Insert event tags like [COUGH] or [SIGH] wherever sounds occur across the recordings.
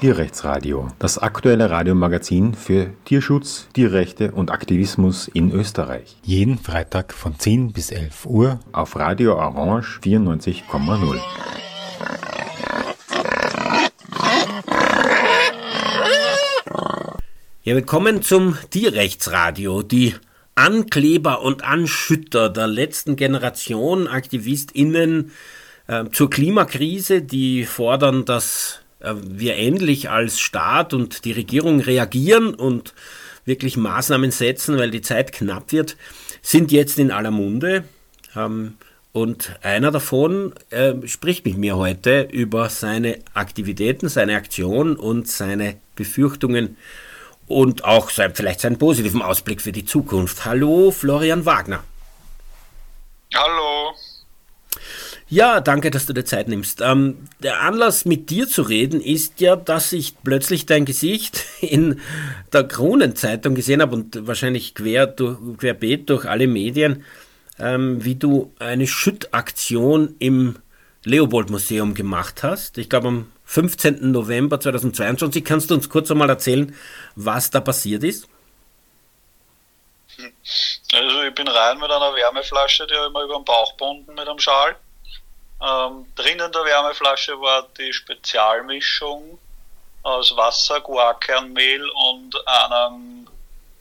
Tierrechtsradio, das aktuelle Radiomagazin für Tierschutz, Tierrechte und Aktivismus in Österreich. Jeden Freitag von 10 bis 11 Uhr auf Radio Orange 94,0. Ja, willkommen zum Tierrechtsradio. Die Ankleber und Anschütter der letzten Generation AktivistInnen äh, zur Klimakrise, die fordern, dass wir endlich als Staat und die Regierung reagieren und wirklich Maßnahmen setzen, weil die Zeit knapp wird, sind jetzt in aller Munde. Ähm, und einer davon äh, spricht mit mir heute über seine Aktivitäten, seine Aktion und seine Befürchtungen und auch vielleicht seinen positiven Ausblick für die Zukunft. Hallo, Florian Wagner. Hallo. Ja, danke, dass du dir Zeit nimmst. Ähm, der Anlass, mit dir zu reden, ist ja, dass ich plötzlich dein Gesicht [LAUGHS] in der Kronenzeitung gesehen habe und wahrscheinlich quer durch, querbeet durch alle Medien, ähm, wie du eine Schüttaktion im Leopold-Museum gemacht hast. Ich glaube, am 15. November 2022. Kannst du uns kurz einmal erzählen, was da passiert ist? Also ich bin rein mit einer Wärmeflasche, die habe ich mir über den Bauch gebunden mit einem Schal. Ähm, drinnen in der Wärmeflasche war die Spezialmischung aus Wasser, Guarkernmehl und einem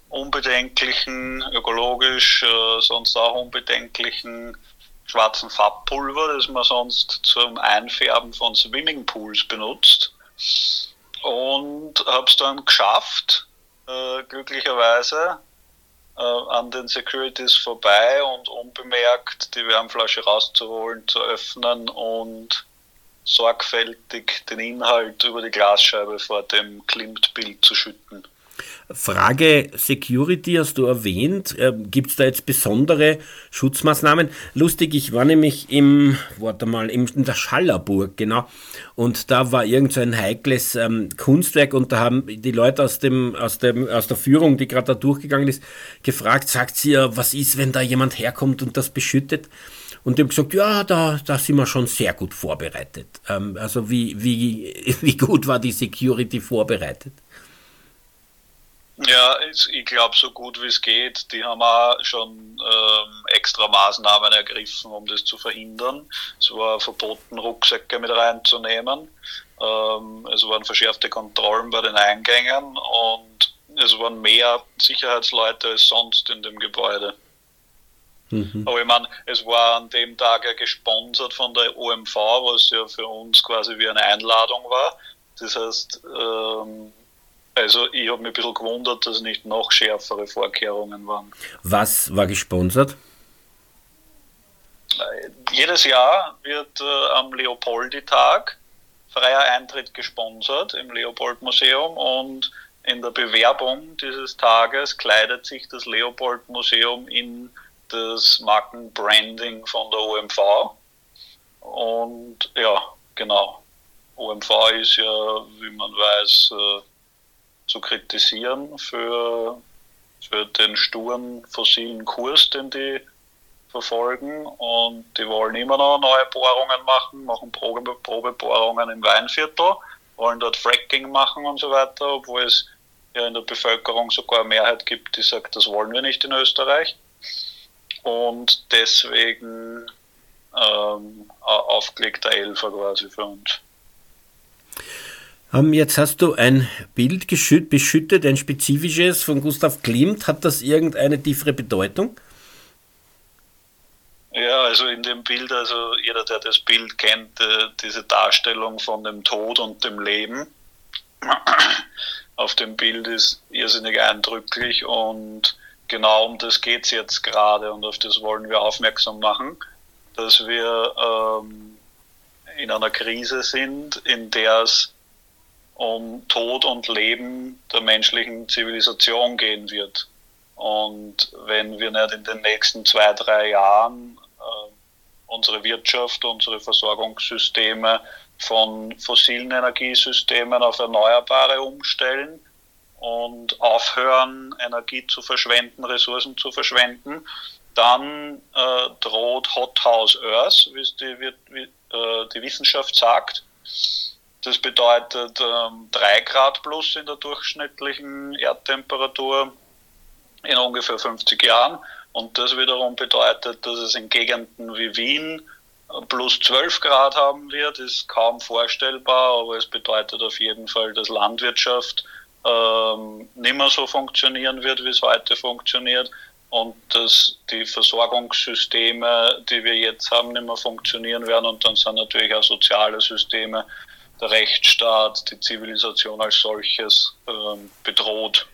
unbedenklichen, ökologisch, äh, sonst auch unbedenklichen schwarzen Farbpulver, das man sonst zum Einfärben von Swimmingpools benutzt. Und habe es dann geschafft, äh, glücklicherweise, an den Securities vorbei und unbemerkt die Wärmflasche rauszuholen, zu öffnen und sorgfältig den Inhalt über die Glasscheibe vor dem Klimt-Bild zu schütten. Frage Security hast du erwähnt. Äh, Gibt es da jetzt besondere Schutzmaßnahmen? Lustig, ich war nämlich im, warte mal, in der Schallerburg, genau. Und da war irgend so ein heikles ähm, Kunstwerk und da haben die Leute aus, dem, aus, dem, aus der Führung, die gerade da durchgegangen ist, gefragt, sagt sie ja, was ist, wenn da jemand herkommt und das beschüttet? Und die haben gesagt, ja, da, da sind wir schon sehr gut vorbereitet. Ähm, also wie, wie, [LAUGHS] wie gut war die Security vorbereitet? Ja, ich glaube so gut wie es geht. Die haben auch schon ähm, extra Maßnahmen ergriffen, um das zu verhindern. Es war verboten, Rucksäcke mit reinzunehmen. Ähm, es waren verschärfte Kontrollen bei den Eingängen und es waren mehr Sicherheitsleute als sonst in dem Gebäude. Mhm. Aber ich meine, es war an dem Tag ja gesponsert von der OMV, was ja für uns quasi wie eine Einladung war. Das heißt, ähm, also ich habe mich ein bisschen gewundert, dass nicht noch schärfere Vorkehrungen waren. Was war gesponsert? Äh, jedes Jahr wird äh, am Leopoldi-Tag freier Eintritt gesponsert im Leopold-Museum und in der Bewerbung dieses Tages kleidet sich das Leopold-Museum in das Markenbranding von der OMV. Und ja, genau. OMV ist ja, wie man weiß, äh, zu kritisieren für, für den sturen fossilen Kurs, den die verfolgen. Und die wollen immer noch neue Bohrungen machen, machen Probe, Probebohrungen im Weinviertel, wollen dort Fracking machen und so weiter, obwohl es ja in der Bevölkerung sogar eine Mehrheit gibt, die sagt, das wollen wir nicht in Österreich. Und deswegen ähm, aufgelegter Elfer quasi für uns. Jetzt hast du ein Bild beschüttet, ein spezifisches von Gustav Klimt. Hat das irgendeine tiefere Bedeutung? Ja, also in dem Bild, also jeder, der das Bild kennt, äh, diese Darstellung von dem Tod und dem Leben auf dem Bild ist irrsinnig eindrücklich und genau um das geht es jetzt gerade und auf das wollen wir aufmerksam machen, dass wir ähm, in einer Krise sind, in der es um Tod und Leben der menschlichen Zivilisation gehen wird. Und wenn wir nicht in den nächsten zwei, drei Jahren äh, unsere Wirtschaft, unsere Versorgungssysteme von fossilen Energiesystemen auf erneuerbare umstellen und aufhören, Energie zu verschwenden, Ressourcen zu verschwenden, dann äh, droht Hot House Earth, wie es die, wie, äh, die Wissenschaft sagt. Das bedeutet ähm, 3 Grad plus in der durchschnittlichen Erdtemperatur in ungefähr 50 Jahren. Und das wiederum bedeutet, dass es in Gegenden wie Wien plus 12 Grad haben wird, ist kaum vorstellbar, aber es bedeutet auf jeden Fall, dass Landwirtschaft ähm, nicht mehr so funktionieren wird, wie es heute funktioniert. Und dass die Versorgungssysteme, die wir jetzt haben, nicht mehr funktionieren werden. Und dann sind natürlich auch soziale Systeme, der Rechtsstaat, die Zivilisation als solches ähm, bedroht.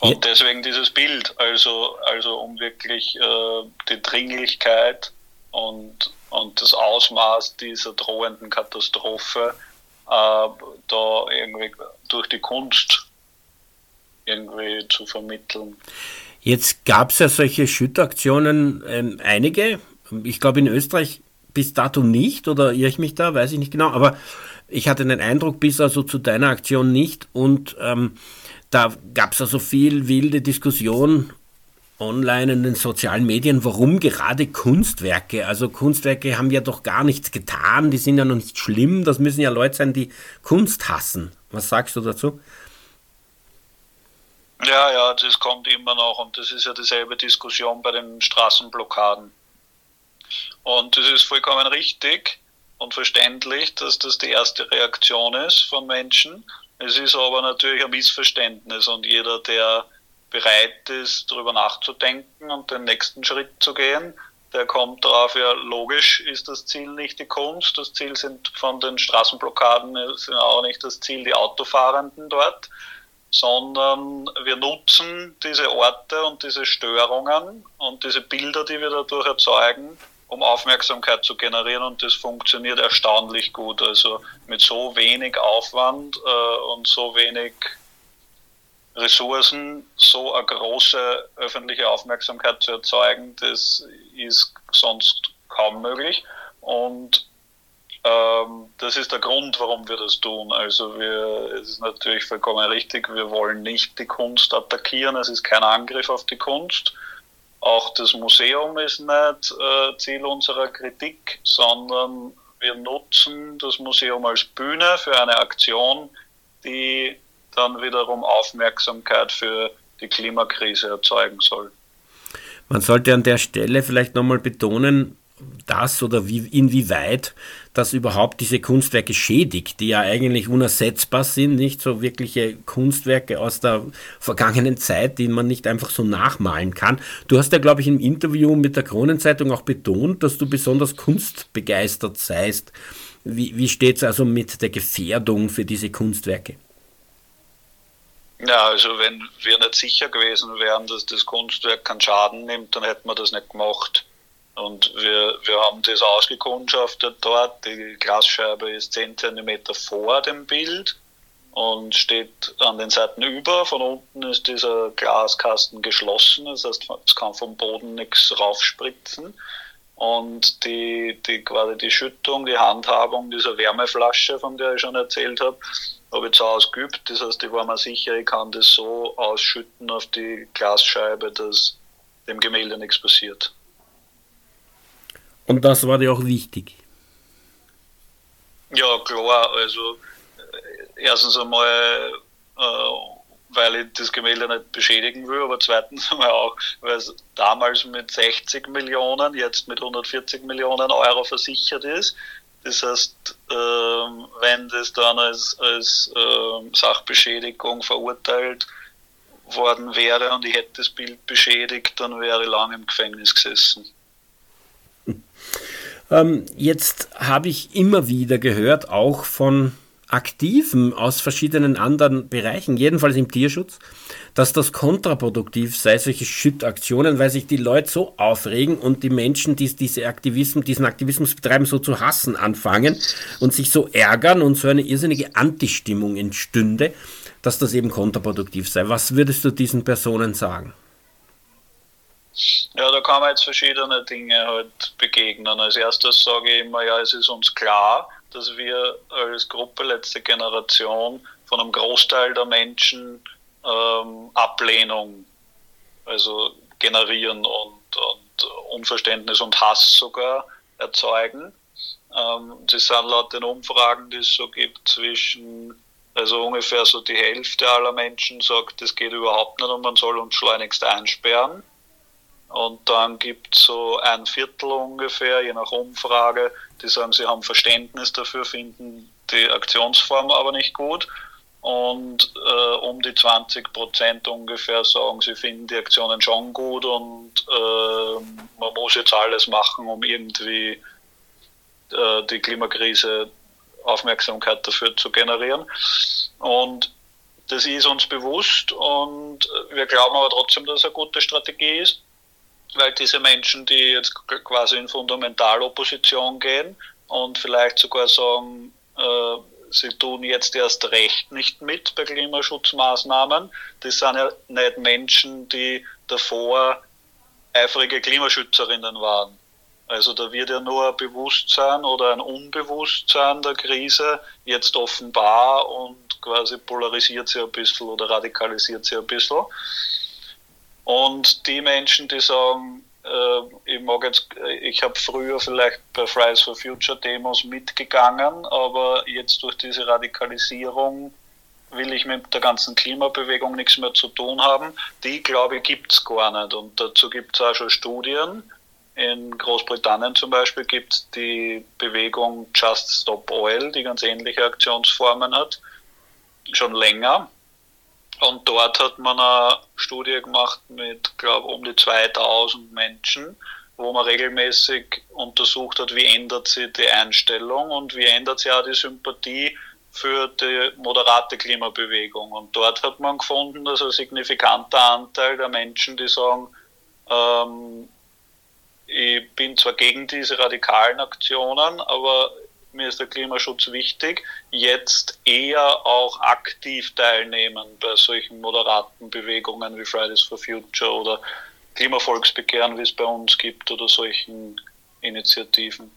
Und deswegen dieses Bild, also, also um wirklich äh, die Dringlichkeit und, und das Ausmaß dieser drohenden Katastrophe äh, da irgendwie durch die Kunst irgendwie zu vermitteln. Jetzt gab es ja solche Schüttaktionen, ähm, einige. Ich glaube in Österreich bis dato nicht, oder irre ich mich da, weiß ich nicht genau, aber ich hatte den Eindruck bis also zu deiner Aktion nicht und ähm, da gab es also viel wilde Diskussion online in den sozialen Medien, warum gerade Kunstwerke? Also Kunstwerke haben ja doch gar nichts getan, die sind ja noch nicht schlimm, das müssen ja Leute sein, die Kunst hassen. Was sagst du dazu? Ja, ja, das kommt immer noch und das ist ja dieselbe Diskussion bei den Straßenblockaden. Und es ist vollkommen richtig und verständlich, dass das die erste Reaktion ist von Menschen. Es ist aber natürlich ein Missverständnis und jeder, der bereit ist, darüber nachzudenken und den nächsten Schritt zu gehen, der kommt darauf, ja, logisch ist das Ziel nicht die Kunst, das Ziel sind von den Straßenblockaden sind auch nicht das Ziel die Autofahrenden dort, sondern wir nutzen diese Orte und diese Störungen und diese Bilder, die wir dadurch erzeugen, um Aufmerksamkeit zu generieren und das funktioniert erstaunlich gut. Also mit so wenig Aufwand äh, und so wenig Ressourcen so eine große öffentliche Aufmerksamkeit zu erzeugen, das ist sonst kaum möglich. Und ähm, das ist der Grund, warum wir das tun. Also wir, es ist natürlich vollkommen richtig, wir wollen nicht die Kunst attackieren, es ist kein Angriff auf die Kunst. Auch das Museum ist nicht äh, Ziel unserer Kritik, sondern wir nutzen das Museum als Bühne für eine Aktion, die dann wiederum Aufmerksamkeit für die Klimakrise erzeugen soll. Man sollte an der Stelle vielleicht nochmal betonen, dass oder wie, inwieweit das überhaupt diese Kunstwerke schädigt, die ja eigentlich unersetzbar sind, nicht so wirkliche Kunstwerke aus der vergangenen Zeit, die man nicht einfach so nachmalen kann. Du hast ja, glaube ich, im Interview mit der Kronenzeitung auch betont, dass du besonders kunstbegeistert seist. Wie, wie steht es also mit der Gefährdung für diese Kunstwerke? Ja, also wenn wir nicht sicher gewesen wären, dass das Kunstwerk keinen Schaden nimmt, dann hätten wir das nicht gemacht. Und wir, wir haben das ausgekundschaftet dort. Die Glasscheibe ist 10 cm vor dem Bild und steht an den Seiten über. Von unten ist dieser Glaskasten geschlossen, das heißt, es kann vom Boden nichts raufspritzen. Und die, die, quasi die Schüttung, die Handhabung dieser Wärmeflasche, von der ich schon erzählt habe, habe ich zu Hause geübt. Das heißt, ich war mir sicher, ich kann das so ausschütten auf die Glasscheibe, dass dem Gemälde nichts passiert. Und das war dir auch wichtig? Ja, klar. Also, äh, erstens einmal, äh, weil ich das Gemälde nicht beschädigen will, aber zweitens einmal auch, weil es damals mit 60 Millionen, jetzt mit 140 Millionen Euro versichert ist. Das heißt, ähm, wenn das dann als, als ähm, Sachbeschädigung verurteilt worden wäre und ich hätte das Bild beschädigt, dann wäre ich lange im Gefängnis gesessen. Ähm, jetzt habe ich immer wieder gehört, auch von Aktiven aus verschiedenen anderen Bereichen, jedenfalls im Tierschutz, dass das kontraproduktiv sei, solche Schüttaktionen, weil sich die Leute so aufregen und die Menschen, die diese Aktivismus, diesen Aktivismus betreiben, so zu hassen anfangen und sich so ärgern und so eine irrsinnige Antistimmung entstünde, dass das eben kontraproduktiv sei. Was würdest du diesen Personen sagen? Ja, da kann man jetzt verschiedene Dinge halt begegnen. Als erstes sage ich immer, ja, es ist uns klar, dass wir als Gruppe letzte Generation von einem Großteil der Menschen ähm, Ablehnung also generieren und, und Unverständnis und Hass sogar erzeugen. Ähm, das sind laut den Umfragen, die es so gibt, zwischen, also ungefähr so die Hälfte aller Menschen sagt, das geht überhaupt nicht und man soll uns schleunigst einsperren. Und dann gibt es so ein Viertel ungefähr, je nach Umfrage, die sagen, sie haben Verständnis dafür, finden die Aktionsform aber nicht gut. Und äh, um die 20 Prozent ungefähr sagen, sie finden die Aktionen schon gut und äh, man muss jetzt alles machen, um irgendwie äh, die Klimakrise Aufmerksamkeit dafür zu generieren. Und das ist uns bewusst und wir glauben aber trotzdem, dass es eine gute Strategie ist, weil diese Menschen, die jetzt quasi in Fundamentalopposition gehen und vielleicht sogar sagen, äh, sie tun jetzt erst recht nicht mit bei Klimaschutzmaßnahmen, das sind ja nicht Menschen, die davor eifrige Klimaschützerinnen waren. Also da wird ja nur ein Bewusstsein oder ein Unbewusstsein der Krise jetzt offenbar und quasi polarisiert sie ein bisschen oder radikalisiert sie ein bisschen. Und die Menschen, die sagen, äh, ich mag jetzt, ich habe früher vielleicht bei Fridays for Future Demos mitgegangen, aber jetzt durch diese Radikalisierung will ich mit der ganzen Klimabewegung nichts mehr zu tun haben. Die, glaube ich, gibt es gar nicht. Und dazu gibt es auch schon Studien in Großbritannien zum Beispiel gibt es die Bewegung Just Stop Oil, die ganz ähnliche Aktionsformen hat, schon länger. Und dort hat man eine Studie gemacht mit, glaube um die 2000 Menschen, wo man regelmäßig untersucht hat, wie ändert sich die Einstellung und wie ändert sich auch die Sympathie für die moderate Klimabewegung. Und dort hat man gefunden, dass ein signifikanter Anteil der Menschen, die sagen, ähm, ich bin zwar gegen diese radikalen Aktionen, aber mir ist der Klimaschutz wichtig, jetzt eher auch aktiv teilnehmen bei solchen moderaten Bewegungen wie Fridays for Future oder Klimavolksbegehren, wie es bei uns gibt, oder solchen Initiativen.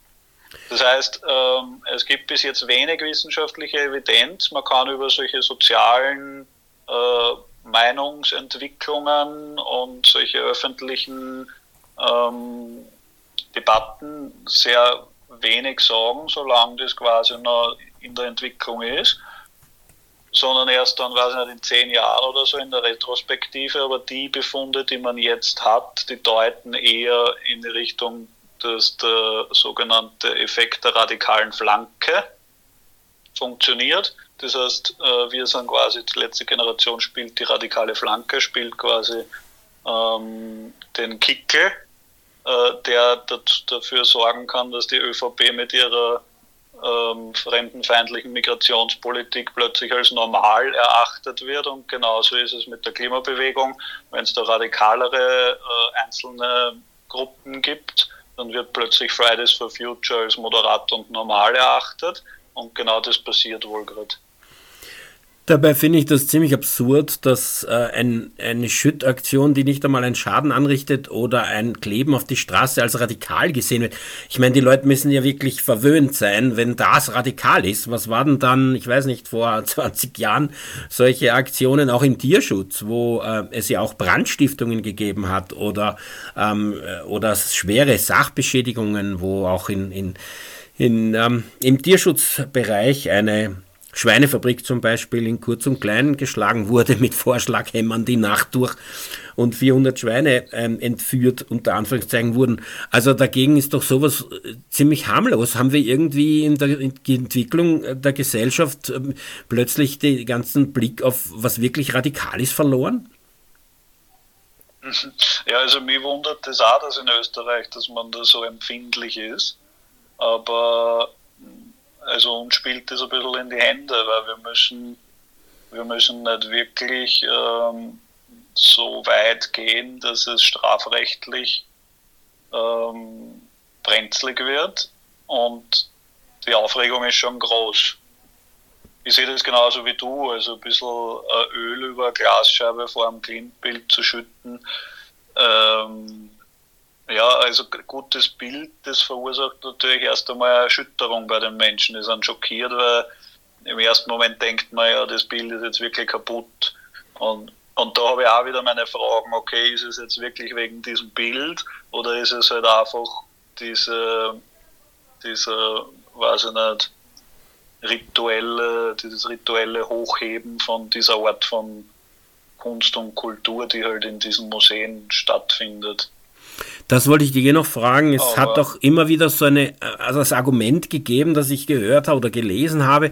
Das heißt, ähm, es gibt bis jetzt wenig wissenschaftliche Evidenz. Man kann über solche sozialen äh, Meinungsentwicklungen und solche öffentlichen ähm, Debatten sehr wenig sagen, solange das quasi noch in der Entwicklung ist, sondern erst dann, weiß ich nicht, in zehn Jahren oder so in der Retrospektive. Aber die Befunde, die man jetzt hat, die deuten eher in die Richtung, dass der sogenannte Effekt der radikalen Flanke funktioniert. Das heißt, äh, wir sind quasi, die letzte Generation spielt die radikale Flanke, spielt quasi ähm, den Kickel der dafür sorgen kann, dass die ÖVP mit ihrer ähm, fremdenfeindlichen Migrationspolitik plötzlich als normal erachtet wird. Und genauso ist es mit der Klimabewegung. Wenn es da radikalere äh, einzelne Gruppen gibt, dann wird plötzlich Fridays for Future als moderat und normal erachtet. Und genau das passiert wohl gerade. Dabei finde ich das ziemlich absurd, dass äh, ein, eine Schüttaktion, die nicht einmal einen Schaden anrichtet oder ein Kleben auf die Straße als radikal gesehen wird. Ich meine, die Leute müssen ja wirklich verwöhnt sein, wenn das radikal ist. Was war denn dann, ich weiß nicht, vor [LAUGHS] 20 Jahren solche Aktionen auch im Tierschutz, wo äh, es ja auch Brandstiftungen gegeben hat oder, ähm, äh, oder schwere Sachbeschädigungen, wo auch in, in, in, ähm, im Tierschutzbereich eine Schweinefabrik zum Beispiel in Kurz und Klein geschlagen wurde mit Vorschlaghämmern die Nacht durch und 400 Schweine ähm, entführt, unter Anführungszeichen wurden. Also dagegen ist doch sowas äh, ziemlich harmlos. Haben wir irgendwie in der Entwicklung der Gesellschaft ähm, plötzlich den ganzen Blick auf was wirklich radikal ist verloren? Ja, also mich wundert das auch, dass in Österreich, dass man da so empfindlich ist. Aber also uns spielt das ein bisschen in die Hände, weil wir müssen, wir müssen nicht wirklich ähm, so weit gehen, dass es strafrechtlich ähm, brenzlig wird und die Aufregung ist schon groß. Ich sehe das genauso wie du, also ein bisschen äh, Öl über Glasscheibe vor einem Clean-Bild zu schütten, ähm, ja, also gutes Bild, das verursacht natürlich erst einmal Erschütterung bei den Menschen. Die sind schockiert, weil im ersten Moment denkt man ja, das Bild ist jetzt wirklich kaputt. Und, und da habe ich auch wieder meine Fragen, okay, ist es jetzt wirklich wegen diesem Bild oder ist es halt einfach diese, dieser weiß ich nicht, rituelle, dieses rituelle Hochheben von dieser Art von Kunst und Kultur, die halt in diesen Museen stattfindet. Das wollte ich dir noch fragen. Es Aber hat doch immer wieder so eine, also das Argument gegeben, das ich gehört habe oder gelesen habe,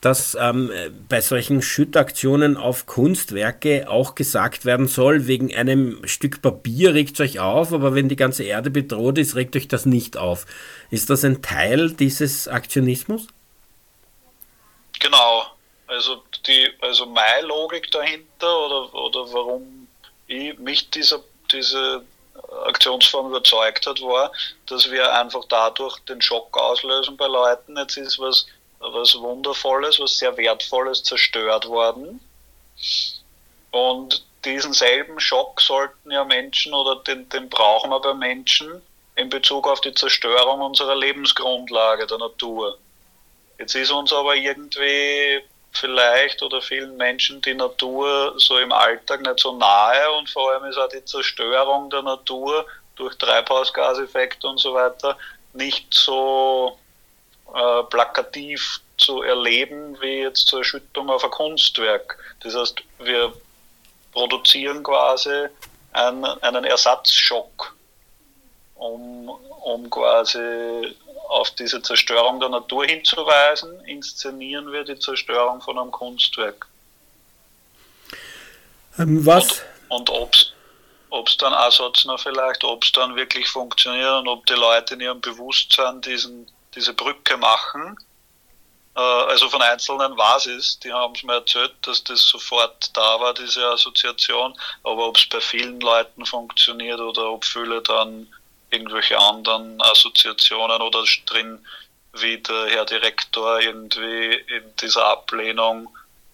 dass ähm, bei solchen Schüttaktionen auf Kunstwerke auch gesagt werden soll, wegen einem Stück Papier regt euch auf, aber wenn die ganze Erde bedroht ist, regt euch das nicht auf. Ist das ein Teil dieses Aktionismus? Genau. Also die, also meine Logik dahinter oder, oder warum ich mich dieser, diese Aktionsform überzeugt hat, war, dass wir einfach dadurch den Schock auslösen bei Leuten. Jetzt ist was, was Wundervolles, was sehr Wertvolles zerstört worden. Und diesen selben Schock sollten ja Menschen oder den, den brauchen wir bei Menschen in Bezug auf die Zerstörung unserer Lebensgrundlage, der Natur. Jetzt ist uns aber irgendwie vielleicht oder vielen Menschen die Natur so im Alltag nicht so nahe und vor allem ist auch die Zerstörung der Natur durch Treibhausgaseffekte und so weiter nicht so äh, plakativ zu erleben wie jetzt zur Erschüttung auf ein Kunstwerk. Das heißt, wir produzieren quasi einen, einen Ersatzschock, um, um quasi auf diese Zerstörung der Natur hinzuweisen, inszenieren wir die Zerstörung von einem Kunstwerk. Ähm, was? Und, und ob es dann auch Satz noch vielleicht, ob es dann wirklich funktioniert und ob die Leute in ihrem Bewusstsein diesen, diese Brücke machen. Äh, also von Einzelnen war es, die haben es mir erzählt, dass das sofort da war, diese Assoziation, aber ob es bei vielen Leuten funktioniert oder ob viele dann irgendwelche anderen Assoziationen oder drin, wie der Herr Direktor irgendwie in dieser Ablehnung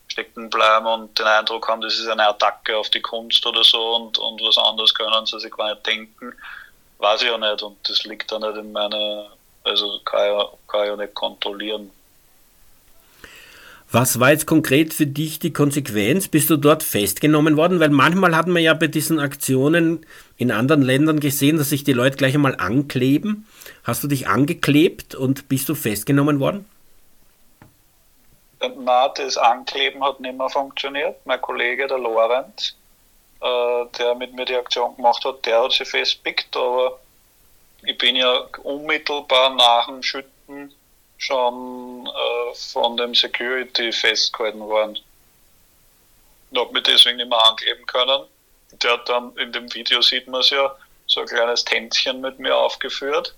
stecken bleiben und den Eindruck haben, das ist eine Attacke auf die Kunst oder so und, und was anderes können sie sich gar nicht denken, weiß ich ja nicht und das liegt dann nicht in meiner, also kann ich, kann ja nicht kontrollieren. Was war jetzt konkret für dich die Konsequenz? Bist du dort festgenommen worden? Weil manchmal hat man ja bei diesen Aktionen in anderen Ländern gesehen, dass sich die Leute gleich einmal ankleben. Hast du dich angeklebt und bist du festgenommen worden? Na, das Ankleben hat nicht mehr funktioniert. Mein Kollege, der Lorenz, äh, der mit mir die Aktion gemacht hat, der hat sich festpickt, aber ich bin ja unmittelbar nach dem Schütten schon äh, von dem Security festgehalten worden. Ich habe mich deswegen nicht mehr ankleben können. Der hat dann, in dem Video sieht man es ja, so ein kleines Tänzchen mit mir aufgeführt.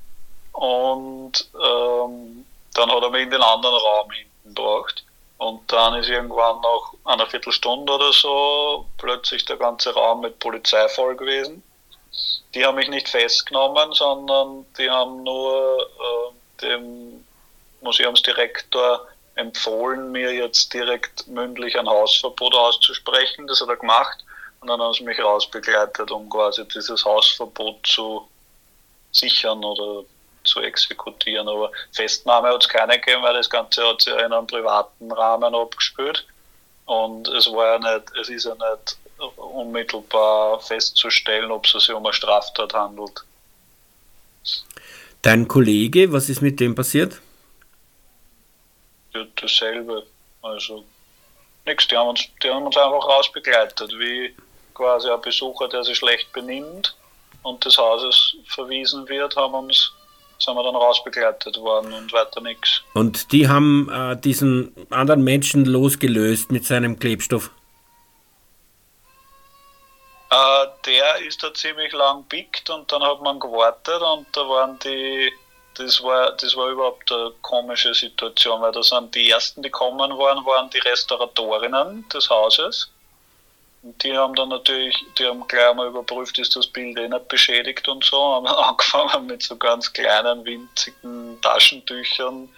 Und ähm, dann hat er mich in den anderen Raum hinten gebracht. Und dann ist irgendwann nach einer Viertelstunde oder so plötzlich der ganze Raum mit Polizei voll gewesen. Die haben mich nicht festgenommen, sondern die haben nur äh, dem Museumsdirektor empfohlen, mir jetzt direkt mündlich ein Hausverbot auszusprechen. Das hat er gemacht. Haben sie mich rausbegleitet, um quasi dieses Hausverbot zu sichern oder zu exekutieren. Aber Festnahme hat es keine gegeben, weil das Ganze hat sich ja in einem privaten Rahmen abgespielt. Und es war ja nicht, es ist ja nicht unmittelbar festzustellen, ob es sich um eine Straftat handelt. Dein Kollege, was ist mit dem passiert? dasselbe. Also nichts, die haben uns, die haben uns einfach rausbegleitet, wie quasi ein Besucher, der sich schlecht benimmt und des Hauses verwiesen wird, haben uns sind wir dann rausbegleitet worden und weiter nichts. Und die haben äh, diesen anderen Menschen losgelöst mit seinem Klebstoff? Äh, der ist da ziemlich lang pickt und dann hat man gewartet und da waren die das war, das war überhaupt eine komische Situation, weil da sind die ersten, die kommen waren, waren die Restauratorinnen des Hauses. Die haben dann natürlich, die haben gleich mal überprüft, ist das Bild eh nicht beschädigt und so, haben [LAUGHS] angefangen mit so ganz kleinen, winzigen Taschentüchern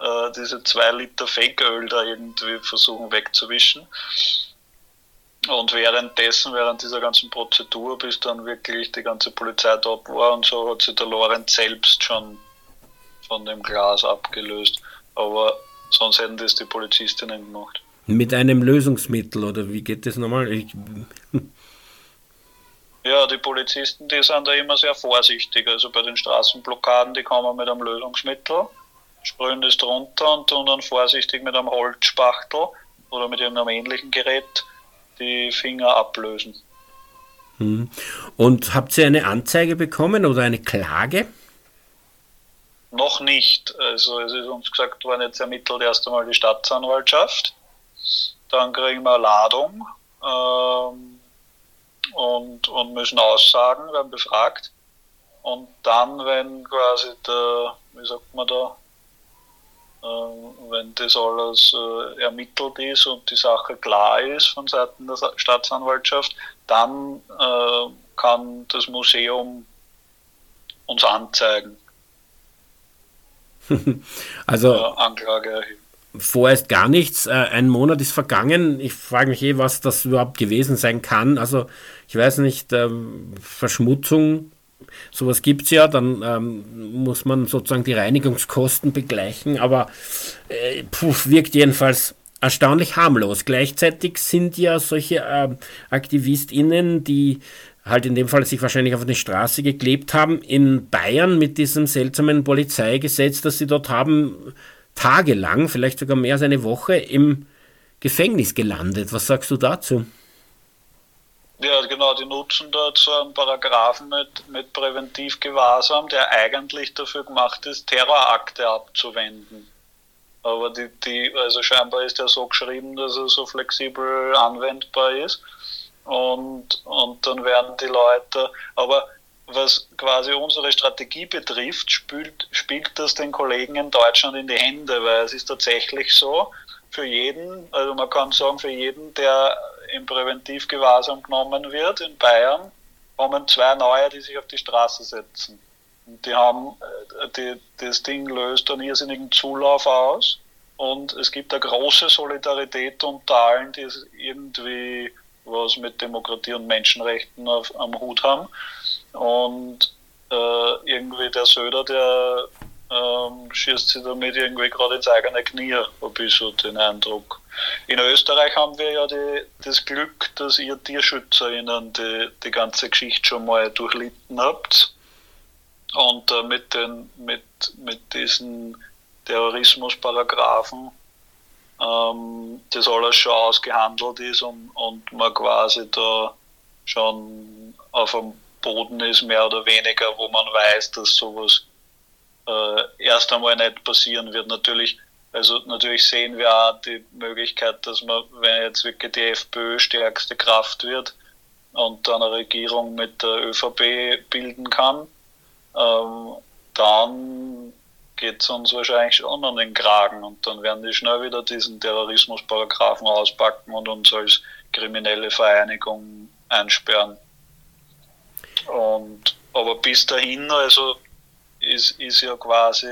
äh, diese zwei Liter Fakeöl da irgendwie versuchen wegzuwischen. Und währenddessen, während dieser ganzen Prozedur, bis dann wirklich die ganze Polizei dort war und so, hat sich der Lorenz selbst schon von dem Glas abgelöst. Aber sonst hätten das die Polizistinnen gemacht. Mit einem Lösungsmittel oder wie geht das nochmal? Ich ja, die Polizisten, die sind da immer sehr vorsichtig. Also bei den Straßenblockaden, die kommen mit einem Lösungsmittel, sprühen das drunter und tun dann vorsichtig mit einem Holzspachtel oder mit irgendeinem ähnlichen Gerät die Finger ablösen. Hm. Und habt ihr eine Anzeige bekommen oder eine Klage? Noch nicht. Also es ist uns gesagt worden, jetzt ermittelt erst einmal die Staatsanwaltschaft. Dann kriegen wir Ladung ähm, und, und müssen aussagen, werden befragt. Und dann, wenn quasi der, wie sagt man da, äh, wenn das alles äh, ermittelt ist und die Sache klar ist von Seiten der Staatsanwaltschaft, dann äh, kann das Museum uns anzeigen. [LAUGHS] also Anklage erheben. Vorerst gar nichts. ein Monat ist vergangen. Ich frage mich eh, was das überhaupt gewesen sein kann. Also ich weiß nicht, ähm, Verschmutzung sowas gibt es ja, dann ähm, muss man sozusagen die Reinigungskosten begleichen, aber äh, puh, wirkt jedenfalls erstaunlich harmlos. Gleichzeitig sind ja solche äh, AktivistInnen, die halt in dem Fall sich wahrscheinlich auf eine Straße geklebt haben, in Bayern mit diesem seltsamen Polizeigesetz, das sie dort haben, tagelang, vielleicht sogar mehr als eine Woche im Gefängnis gelandet. Was sagst du dazu? Ja, genau, die nutzen dort so einen Paragraphen mit, mit Präventivgewahrsam, der eigentlich dafür gemacht ist, Terrorakte abzuwenden. Aber die, die, also scheinbar ist der so geschrieben, dass er so flexibel anwendbar ist. Und, und dann werden die Leute, aber was quasi unsere Strategie betrifft, spielt, spielt das den Kollegen in Deutschland in die Hände, weil es ist tatsächlich so, für jeden, also man kann sagen, für jeden, der im Präventivgewahrsam genommen wird in Bayern, kommen zwei neue, die sich auf die Straße setzen. Und die haben, äh, die, das Ding löst einen irrsinnigen Zulauf aus und es gibt eine große Solidarität unter allen, die irgendwie was mit Demokratie und Menschenrechten auf, am Hut haben. Und äh, irgendwie der Söder, der ähm, schießt sich damit irgendwie gerade ins eigene Knie, habe ich so den Eindruck. In Österreich haben wir ja die, das Glück, dass ihr TierschützerInnen die, die ganze Geschichte schon mal durchlitten habt und äh, mit, den, mit, mit diesen Terrorismusparagraphen ähm, das alles schon ausgehandelt ist und, und man quasi da schon auf dem Boden ist, mehr oder weniger, wo man weiß, dass sowas äh, erst einmal nicht passieren wird. Natürlich, also natürlich sehen wir auch die Möglichkeit, dass man, wenn jetzt wirklich die FPÖ stärkste Kraft wird und dann eine Regierung mit der ÖVP bilden kann, ähm, dann geht es uns wahrscheinlich schon an den Kragen und dann werden die schnell wieder diesen Terrorismusparagraphen auspacken und uns als kriminelle Vereinigung einsperren. Und aber bis dahin, also ist, ist ja quasi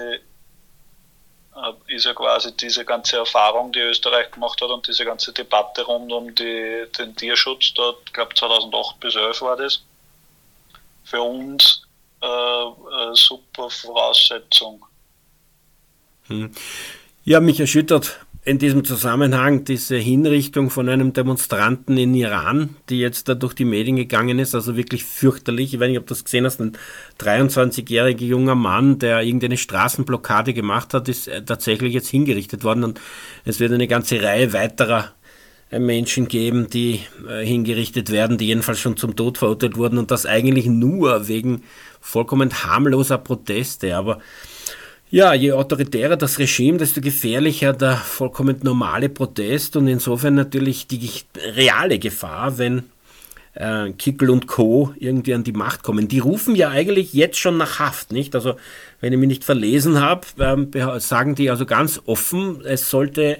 äh, ist ja quasi diese ganze Erfahrung, die Österreich gemacht hat und diese ganze Debatte rund um die, den Tierschutz, dort, ich glaube 2008 bis 2011 war das, für uns äh, eine super Voraussetzung. Hm. Ja, mich erschüttert in diesem Zusammenhang diese Hinrichtung von einem Demonstranten in Iran, die jetzt da durch die Medien gegangen ist, also wirklich fürchterlich. Ich weiß nicht, ob du das gesehen hast, ein 23-jähriger junger Mann, der irgendeine Straßenblockade gemacht hat, ist äh, tatsächlich jetzt hingerichtet worden und es wird eine ganze Reihe weiterer äh, Menschen geben, die äh, hingerichtet werden, die jedenfalls schon zum Tod verurteilt wurden und das eigentlich nur wegen vollkommen harmloser Proteste. Aber ja, je autoritärer das Regime, desto gefährlicher der vollkommen normale Protest und insofern natürlich die reale Gefahr, wenn äh, Kickel und Co. irgendwie an die Macht kommen. Die rufen ja eigentlich jetzt schon nach Haft, nicht? Also, wenn ich mich nicht verlesen habe, ähm, sagen die also ganz offen, es sollte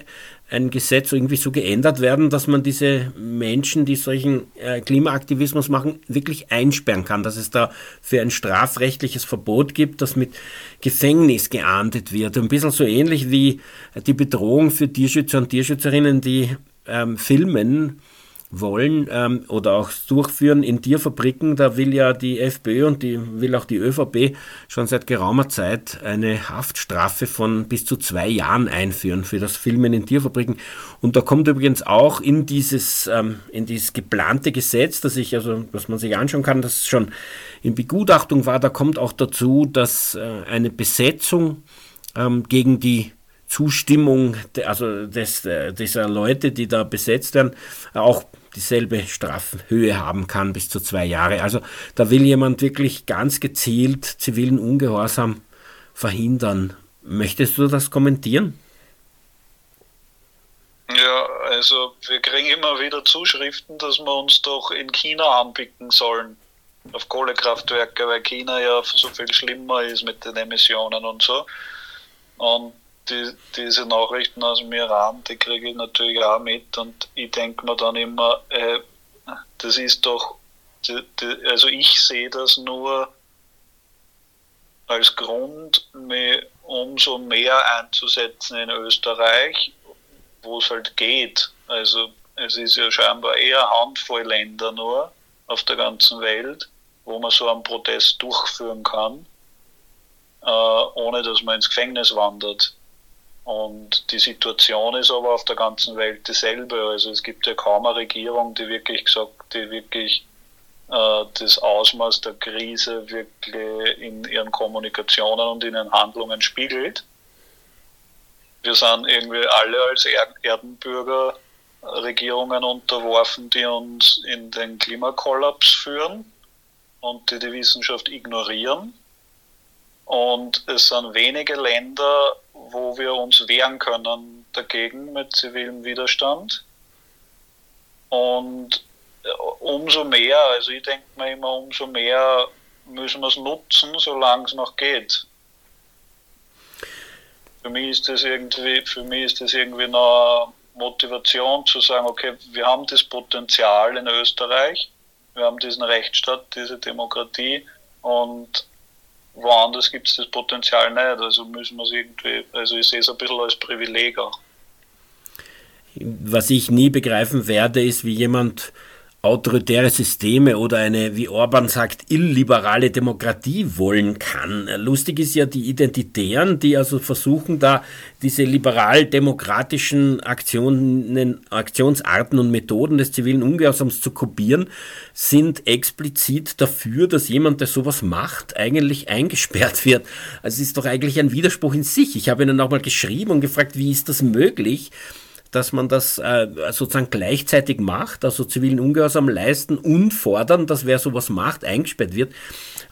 ein Gesetz irgendwie so geändert werden, dass man diese Menschen, die solchen äh, Klimaaktivismus machen, wirklich einsperren kann, dass es da für ein strafrechtliches Verbot gibt, das mit Gefängnis geahndet wird. Ein bisschen so ähnlich wie die Bedrohung für Tierschützer und Tierschützerinnen, die ähm, filmen, wollen ähm, oder auch durchführen in Tierfabriken. Da will ja die FPÖ und die will auch die ÖVP schon seit geraumer Zeit eine Haftstrafe von bis zu zwei Jahren einführen für das Filmen in Tierfabriken. Und da kommt übrigens auch in dieses, ähm, in dieses geplante Gesetz, das ich, also, was man sich anschauen kann, das schon in Begutachtung war, da kommt auch dazu, dass äh, eine Besetzung ähm, gegen die Zustimmung also des, äh, dieser Leute, die da besetzt werden, auch dieselbe Strafhöhe haben kann, bis zu zwei Jahre. Also da will jemand wirklich ganz gezielt zivilen Ungehorsam verhindern. Möchtest du das kommentieren? Ja, also wir kriegen immer wieder Zuschriften, dass wir uns doch in China anbieten sollen auf Kohlekraftwerke, weil China ja so viel schlimmer ist mit den Emissionen und so. Und die, diese Nachrichten aus dem Iran, die kriege ich natürlich auch mit und ich denke mir dann immer, äh, das ist doch, die, die, also ich sehe das nur als Grund, mich umso mehr einzusetzen in Österreich, wo es halt geht. Also es ist ja scheinbar eher Handvoll Länder nur auf der ganzen Welt, wo man so einen Protest durchführen kann, äh, ohne dass man ins Gefängnis wandert. Und die Situation ist aber auf der ganzen Welt dieselbe. Also es gibt ja kaum eine Regierung, die wirklich gesagt, die wirklich äh, das Ausmaß der Krise wirklich in ihren Kommunikationen und in ihren Handlungen spiegelt. Wir sind irgendwie alle als Erdenbürger Regierungen unterworfen, die uns in den Klimakollaps führen und die die Wissenschaft ignorieren. Und es sind wenige Länder, wo wir uns wehren können dagegen mit zivilem Widerstand. Und äh, umso mehr, also ich denke mir immer, umso mehr müssen wir es nutzen, solange es noch geht. Für mich ist das irgendwie, für mich ist das irgendwie noch Motivation zu sagen, okay, wir haben das Potenzial in Österreich, wir haben diesen Rechtsstaat, diese Demokratie und woanders gibt es das Potenzial nicht. Also müssen wir es irgendwie, also ich sehe es ein bisschen als Privileg auch. Was ich nie begreifen werde, ist, wie jemand autoritäre Systeme oder eine, wie Orban sagt, illiberale Demokratie wollen kann. Lustig ist ja die Identitären, die also versuchen, da diese liberal-demokratischen Aktionen, Aktionsarten und Methoden des zivilen Ungehorsams zu kopieren, sind explizit dafür, dass jemand, der sowas macht, eigentlich eingesperrt wird. Also es ist doch eigentlich ein Widerspruch in sich. Ich habe ihnen auch mal geschrieben und gefragt, wie ist das möglich? Dass man das äh, sozusagen gleichzeitig macht, also zivilen Ungehorsam leisten und fordern, dass wer sowas macht, eingesperrt wird.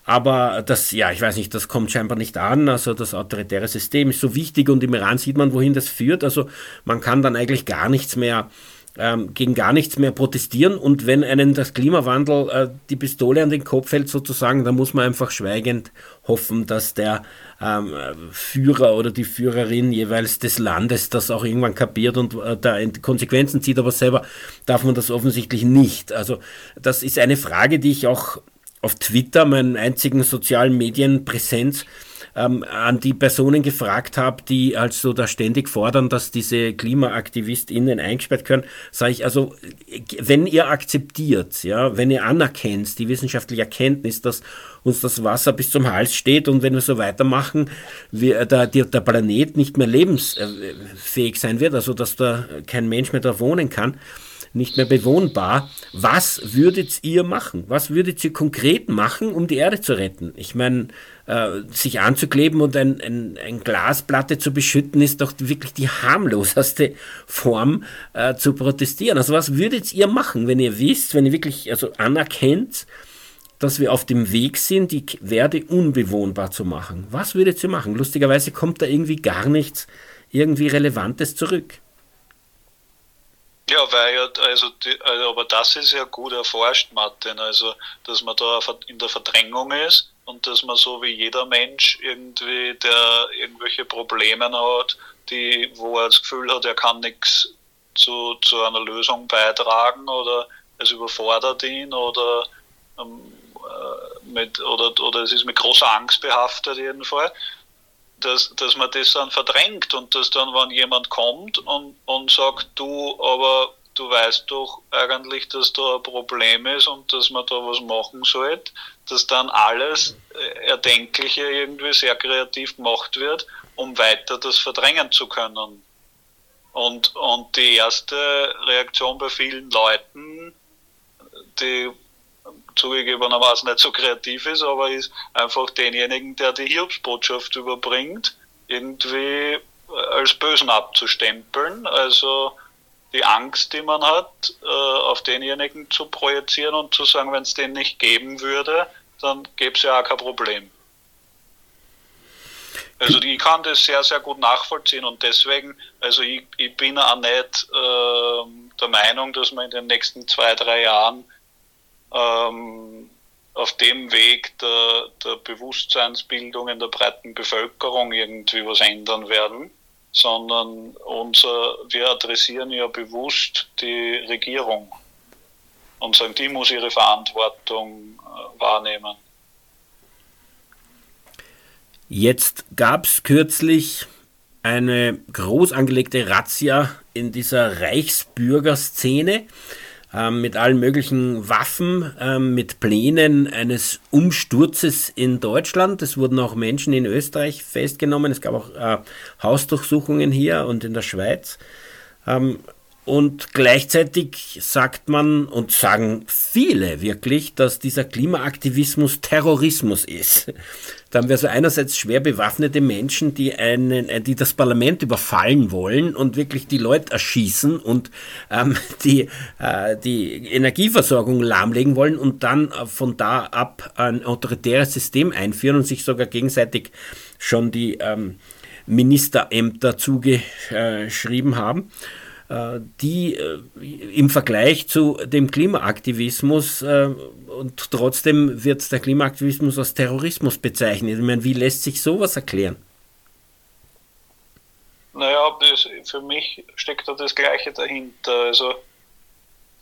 Aber das, ja, ich weiß nicht, das kommt scheinbar nicht an. Also das autoritäre System ist so wichtig und im Iran sieht man, wohin das führt. Also man kann dann eigentlich gar nichts mehr ähm, gegen gar nichts mehr protestieren und wenn einen das Klimawandel äh, die Pistole an den Kopf hält sozusagen, dann muss man einfach schweigend hoffen, dass der ähm, Führer oder die Führerin jeweils des Landes das auch irgendwann kapiert und äh, da Konsequenzen zieht, aber selber darf man das offensichtlich nicht. Also das ist eine Frage, die ich auch auf Twitter, meinen einzigen sozialen Medienpräsenz, ähm, an die Personen gefragt habe, die also da ständig fordern, dass diese KlimaaktivistInnen eingesperrt können, sage ich also, wenn ihr akzeptiert, ja, wenn ihr anerkennt, die wissenschaftliche Erkenntnis, dass uns das Wasser bis zum Hals steht und wenn wir so weitermachen, wir, der, der Planet nicht mehr lebensfähig sein wird, also dass da kein Mensch mehr da wohnen kann, nicht mehr bewohnbar. Was würdet ihr machen? Was würdet ihr konkret machen, um die Erde zu retten? Ich meine, äh, sich anzukleben und ein, ein, ein, Glasplatte zu beschütten, ist doch wirklich die harmloseste Form äh, zu protestieren. Also was würdet ihr machen, wenn ihr wisst, wenn ihr wirklich also anerkennt, dass wir auf dem Weg sind, die Erde unbewohnbar zu machen? Was würdet ihr machen? Lustigerweise kommt da irgendwie gar nichts irgendwie Relevantes zurück. Ja, weil ja, also, die, also, aber das ist ja gut erforscht, Martin, also, dass man da in der Verdrängung ist und dass man so wie jeder Mensch irgendwie, der irgendwelche Probleme hat, die, wo er das Gefühl hat, er kann nichts zu, zu einer Lösung beitragen oder es überfordert ihn oder, ähm, äh, mit, oder, oder es ist mit großer Angst behaftet jedenfalls dass, dass man das dann verdrängt und dass dann, wenn jemand kommt und, und sagt, du, aber du weißt doch eigentlich, dass da ein Problem ist und dass man da was machen sollte, dass dann alles äh, Erdenkliche irgendwie sehr kreativ gemacht wird, um weiter das verdrängen zu können. Und, und die erste Reaktion bei vielen Leuten, die zugegebenermaßen nicht so kreativ ist, aber ist einfach denjenigen, der die Hiobsbotschaft überbringt, irgendwie als Bösen abzustempeln. Also die Angst, die man hat, äh, auf denjenigen zu projizieren und zu sagen, wenn es den nicht geben würde, dann gäbe es ja auch kein Problem. Also ich kann das sehr, sehr gut nachvollziehen und deswegen, also ich, ich bin auch nicht äh, der Meinung, dass man in den nächsten zwei, drei Jahren ähm, auf dem Weg der, der Bewusstseinsbildung in der breiten Bevölkerung irgendwie was ändern werden sondern unser, wir adressieren ja bewusst die Regierung und sagen, die muss ihre Verantwortung äh, wahrnehmen. Jetzt gab es kürzlich eine groß angelegte Razzia in dieser Reichsbürgerszene ähm, mit allen möglichen Waffen, ähm, mit Plänen eines Umsturzes in Deutschland. Es wurden auch Menschen in Österreich festgenommen. Es gab auch äh, Hausdurchsuchungen hier und in der Schweiz. Ähm, und gleichzeitig sagt man und sagen viele wirklich, dass dieser Klimaaktivismus Terrorismus ist. Da haben wir also einerseits schwer bewaffnete Menschen, die, einen, äh, die das Parlament überfallen wollen und wirklich die Leute erschießen und ähm, [LAUGHS] die, äh, die Energieversorgung lahmlegen wollen und dann äh, von da ab ein autoritäres System einführen und sich sogar gegenseitig schon die ähm, Ministerämter zugeschrieben haben. Äh, die äh, im Vergleich zu dem Klimaaktivismus äh, und trotzdem wird der Klimaaktivismus als Terrorismus bezeichnet. Ich meine, wie lässt sich sowas erklären? Naja, das, für mich steckt da das Gleiche dahinter. Also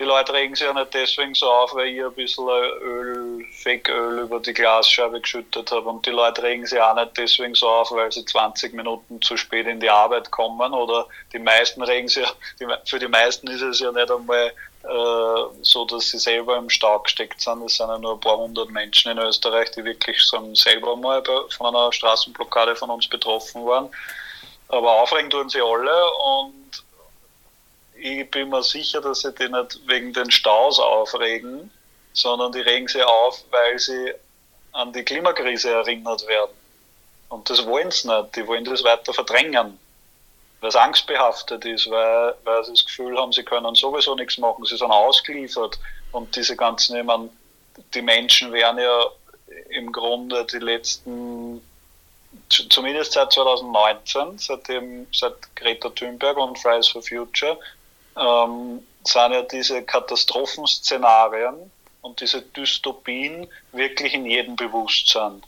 die Leute regen sich ja nicht deswegen so auf, weil ich ein bisschen Öl, Fake-Öl über die Glasscheibe geschüttet habe. Und die Leute regen sich auch nicht deswegen so auf, weil sie 20 Minuten zu spät in die Arbeit kommen. Oder die meisten regen sich, für die meisten ist es ja nicht einmal äh, so, dass sie selber im Stau gesteckt sind. Es sind ja nur ein paar hundert Menschen in Österreich, die wirklich so selber mal von einer Straßenblockade von uns betroffen waren. Aber aufregen tun sie alle und ich bin mir sicher, dass sie die nicht wegen den Staus aufregen, sondern die regen sie auf, weil sie an die Klimakrise erinnert werden. Und das wollen sie nicht. Die wollen das weiter verdrängen. Weil es angstbehaftet ist, weil, weil sie das Gefühl haben, sie können sowieso nichts machen, sie sind ausgeliefert. Und diese ganzen, ich meine, die Menschen werden ja im Grunde die letzten, zumindest seit 2019, seitdem, seit Greta Thunberg und Fridays for Future, ähm, sind ja diese Katastrophenszenarien und diese Dystopien wirklich in jedem Bewusstsein.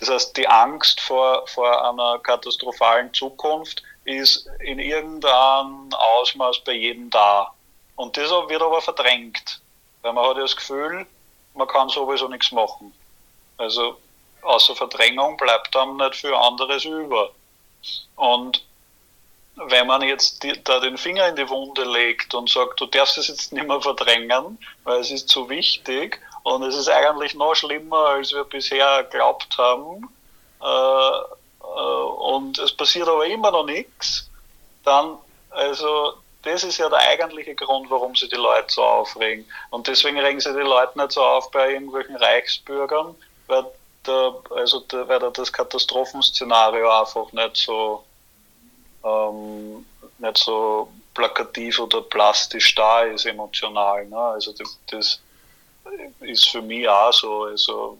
Das heißt, die Angst vor, vor einer katastrophalen Zukunft ist in irgendeinem Ausmaß bei jedem da. Und das wird aber verdrängt, weil man hat ja das Gefühl, man kann sowieso nichts machen. Also außer Verdrängung bleibt dann nicht viel anderes über. Und wenn man jetzt die, da den Finger in die Wunde legt und sagt, du darfst es jetzt nicht mehr verdrängen, weil es ist zu wichtig und es ist eigentlich noch schlimmer, als wir bisher geglaubt haben, äh, äh, und es passiert aber immer noch nichts, dann, also, das ist ja der eigentliche Grund, warum sie die Leute so aufregen. Und deswegen regen sie die Leute nicht so auf bei irgendwelchen Reichsbürgern, weil, der, also der, weil da das Katastrophenszenario einfach nicht so ähm, nicht so plakativ oder plastisch da ist, emotional. Ne? Also das, das, ist für mich auch so. Also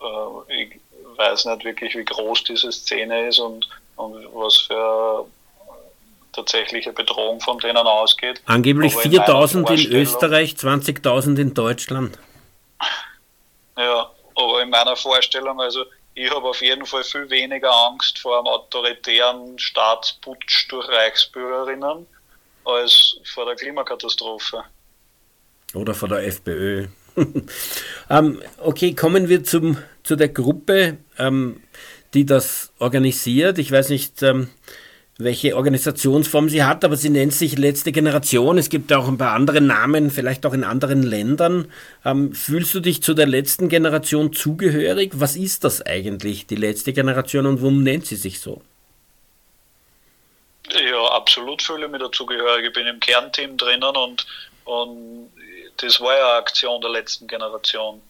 äh, ich weiß nicht wirklich, wie groß diese Szene ist und, und was für tatsächliche Bedrohung von denen ausgeht. Angeblich 4000 in, in Österreich, 20.000 in Deutschland. Ja, aber in meiner Vorstellung, also ich habe auf jeden Fall viel weniger Angst vor einem autoritären Staatsputsch durch Reichsbürgerinnen als vor der Klimakatastrophe. Oder vor der FPÖ. [LAUGHS] ähm, okay, kommen wir zum, zu der Gruppe, ähm, die das organisiert. Ich weiß nicht, ähm, welche Organisationsform sie hat, aber sie nennt sich Letzte Generation. Es gibt auch ein paar andere Namen, vielleicht auch in anderen Ländern. Ähm, fühlst du dich zu der letzten Generation zugehörig? Was ist das eigentlich, die letzte Generation, und warum nennt sie sich so? Ja, absolut fühle ich mich dazugehörig. Ich bin im Kernteam drinnen und, und das war ja eine Aktion der letzten Generation.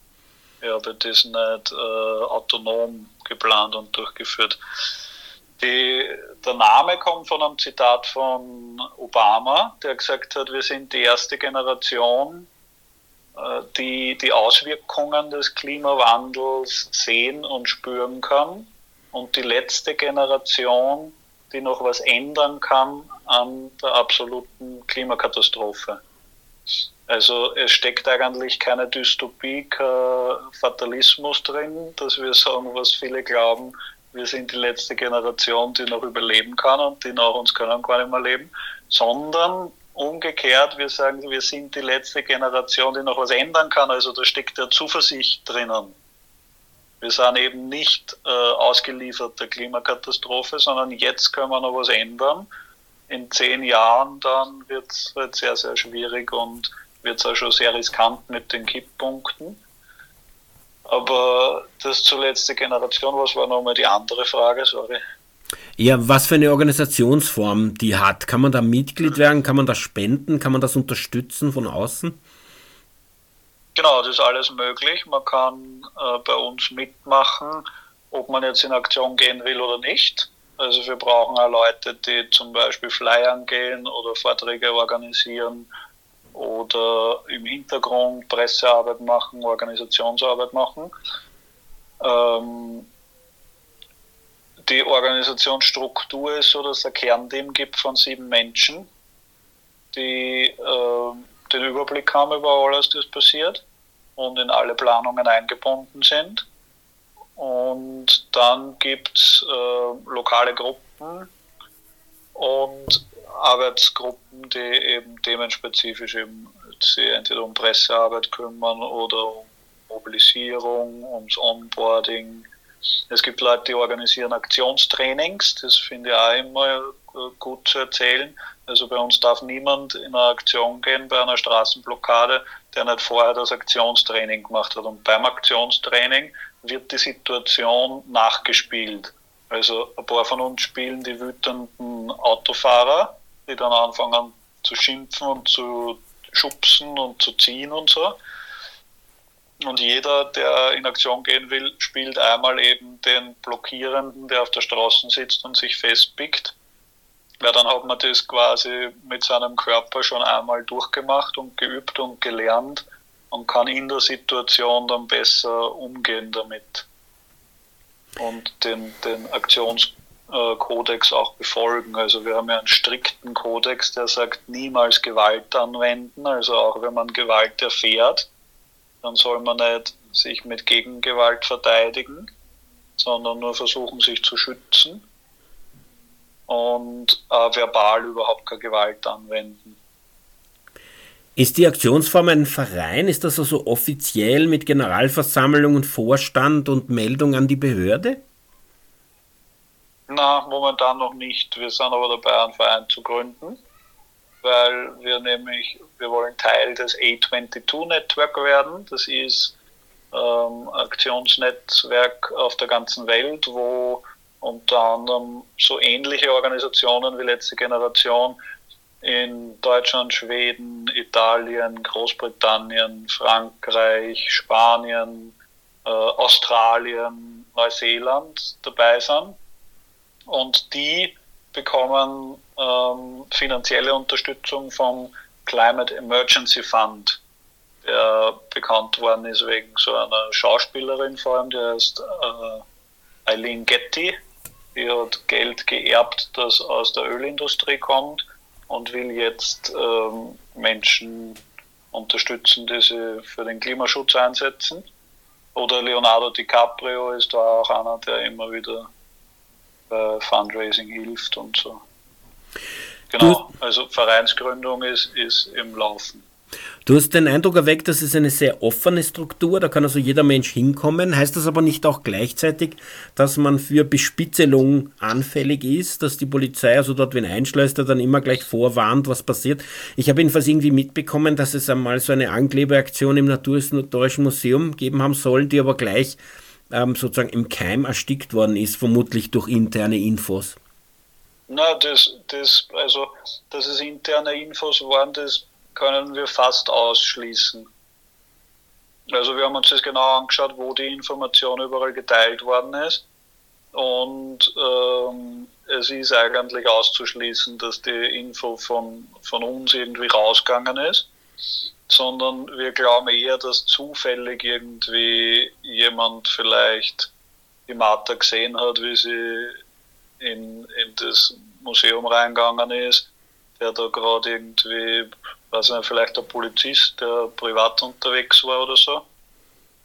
Ich habe das nicht äh, autonom geplant und durchgeführt. Die, der Name kommt von einem Zitat von Obama, der gesagt hat, wir sind die erste Generation, äh, die die Auswirkungen des Klimawandels sehen und spüren kann und die letzte Generation, die noch was ändern kann an der absoluten Klimakatastrophe. Also es steckt eigentlich keine Dystopie, kein Fatalismus drin, dass wir sagen, was viele glauben, wir sind die letzte Generation, die noch überleben kann und die nach uns können gar nicht mehr leben, sondern umgekehrt, wir sagen, wir sind die letzte Generation, die noch was ändern kann. Also da steckt ja Zuversicht drinnen. Wir sind eben nicht äh, ausgeliefert der Klimakatastrophe, sondern jetzt können wir noch was ändern. In zehn Jahren dann wird es sehr, sehr schwierig und wird es auch schon sehr riskant mit den Kipppunkten. Aber das zur letzten Generation, was war nochmal die andere Frage, sorry. Ja, was für eine Organisationsform die hat. Kann man da Mitglied werden? Kann man das spenden? Kann man das unterstützen von außen? Genau, das ist alles möglich. Man kann äh, bei uns mitmachen, ob man jetzt in Aktion gehen will oder nicht. Also wir brauchen auch Leute, die zum Beispiel Flyern gehen oder Vorträge organisieren oder im Hintergrund Pressearbeit machen, Organisationsarbeit machen. Ähm, die Organisationsstruktur ist so, dass es ein Kernteam gibt von sieben Menschen, die äh, den Überblick haben über alles, das passiert und in alle Planungen eingebunden sind. Und dann gibt es äh, lokale Gruppen und Arbeitsgruppen, die eben themenspezifisch eben sich entweder um Pressearbeit kümmern oder um Mobilisierung, ums Onboarding. Es gibt Leute, die organisieren Aktionstrainings, das finde ich auch immer gut zu erzählen. Also bei uns darf niemand in eine Aktion gehen bei einer Straßenblockade, der nicht vorher das Aktionstraining gemacht hat. Und beim Aktionstraining wird die Situation nachgespielt. Also ein paar von uns spielen die wütenden Autofahrer, die dann anfangen zu schimpfen und zu schubsen und zu ziehen und so. Und jeder, der in Aktion gehen will, spielt einmal eben den Blockierenden, der auf der Straße sitzt und sich festpickt. Weil dann hat man das quasi mit seinem Körper schon einmal durchgemacht und geübt und gelernt und kann in der Situation dann besser umgehen damit. Und den, den Aktionskodex auch befolgen. Also wir haben ja einen strikten Kodex, der sagt, niemals Gewalt anwenden. Also auch wenn man Gewalt erfährt, dann soll man nicht sich mit Gegengewalt verteidigen, sondern nur versuchen, sich zu schützen und äh, verbal überhaupt keine Gewalt anwenden. Ist die Aktionsform ein Verein? Ist das also offiziell mit Generalversammlung und Vorstand und Meldung an die Behörde? Na, momentan noch nicht. Wir sind aber dabei, einen Verein zu gründen weil wir nämlich, wir wollen Teil des A22 Network werden. Das ist ähm, Aktionsnetzwerk auf der ganzen Welt, wo unter anderem so ähnliche Organisationen wie letzte Generation in Deutschland, Schweden, Italien, Großbritannien, Frankreich, Spanien, äh, Australien, Neuseeland dabei sind. Und die bekommen ähm, finanzielle Unterstützung vom Climate Emergency Fund, der bekannt worden ist wegen so einer Schauspielerin vor allem, die heißt äh, Eileen Getty. Die hat Geld geerbt, das aus der Ölindustrie kommt und will jetzt ähm, Menschen unterstützen, die sie für den Klimaschutz einsetzen. Oder Leonardo DiCaprio ist da auch einer, der immer wieder bei Fundraising hilft und so. Genau, also Vereinsgründung ist, ist im Laufen. Du hast den Eindruck erweckt, dass es eine sehr offene Struktur, da kann also jeder Mensch hinkommen. Heißt das aber nicht auch gleichzeitig, dass man für Bespitzelung anfällig ist, dass die Polizei also dort wen einschleust, dann immer gleich vorwarnt, was passiert? Ich habe jedenfalls irgendwie mitbekommen, dass es einmal so eine Anklebeaktion im Naturhistorischen Museum gegeben haben soll, die aber gleich ähm, sozusagen im Keim erstickt worden ist, vermutlich durch interne Infos. Na, das, das, also, dass es interne Infos waren, das können wir fast ausschließen. Also wir haben uns das genau angeschaut, wo die Information überall geteilt worden ist. Und ähm, es ist eigentlich auszuschließen, dass die Info von, von uns irgendwie rausgegangen ist, sondern wir glauben eher, dass zufällig irgendwie jemand vielleicht die Martha gesehen hat, wie sie in, in das Museum reingegangen ist, der da gerade irgendwie, weiß ich nicht, vielleicht ein Polizist, der privat unterwegs war oder so.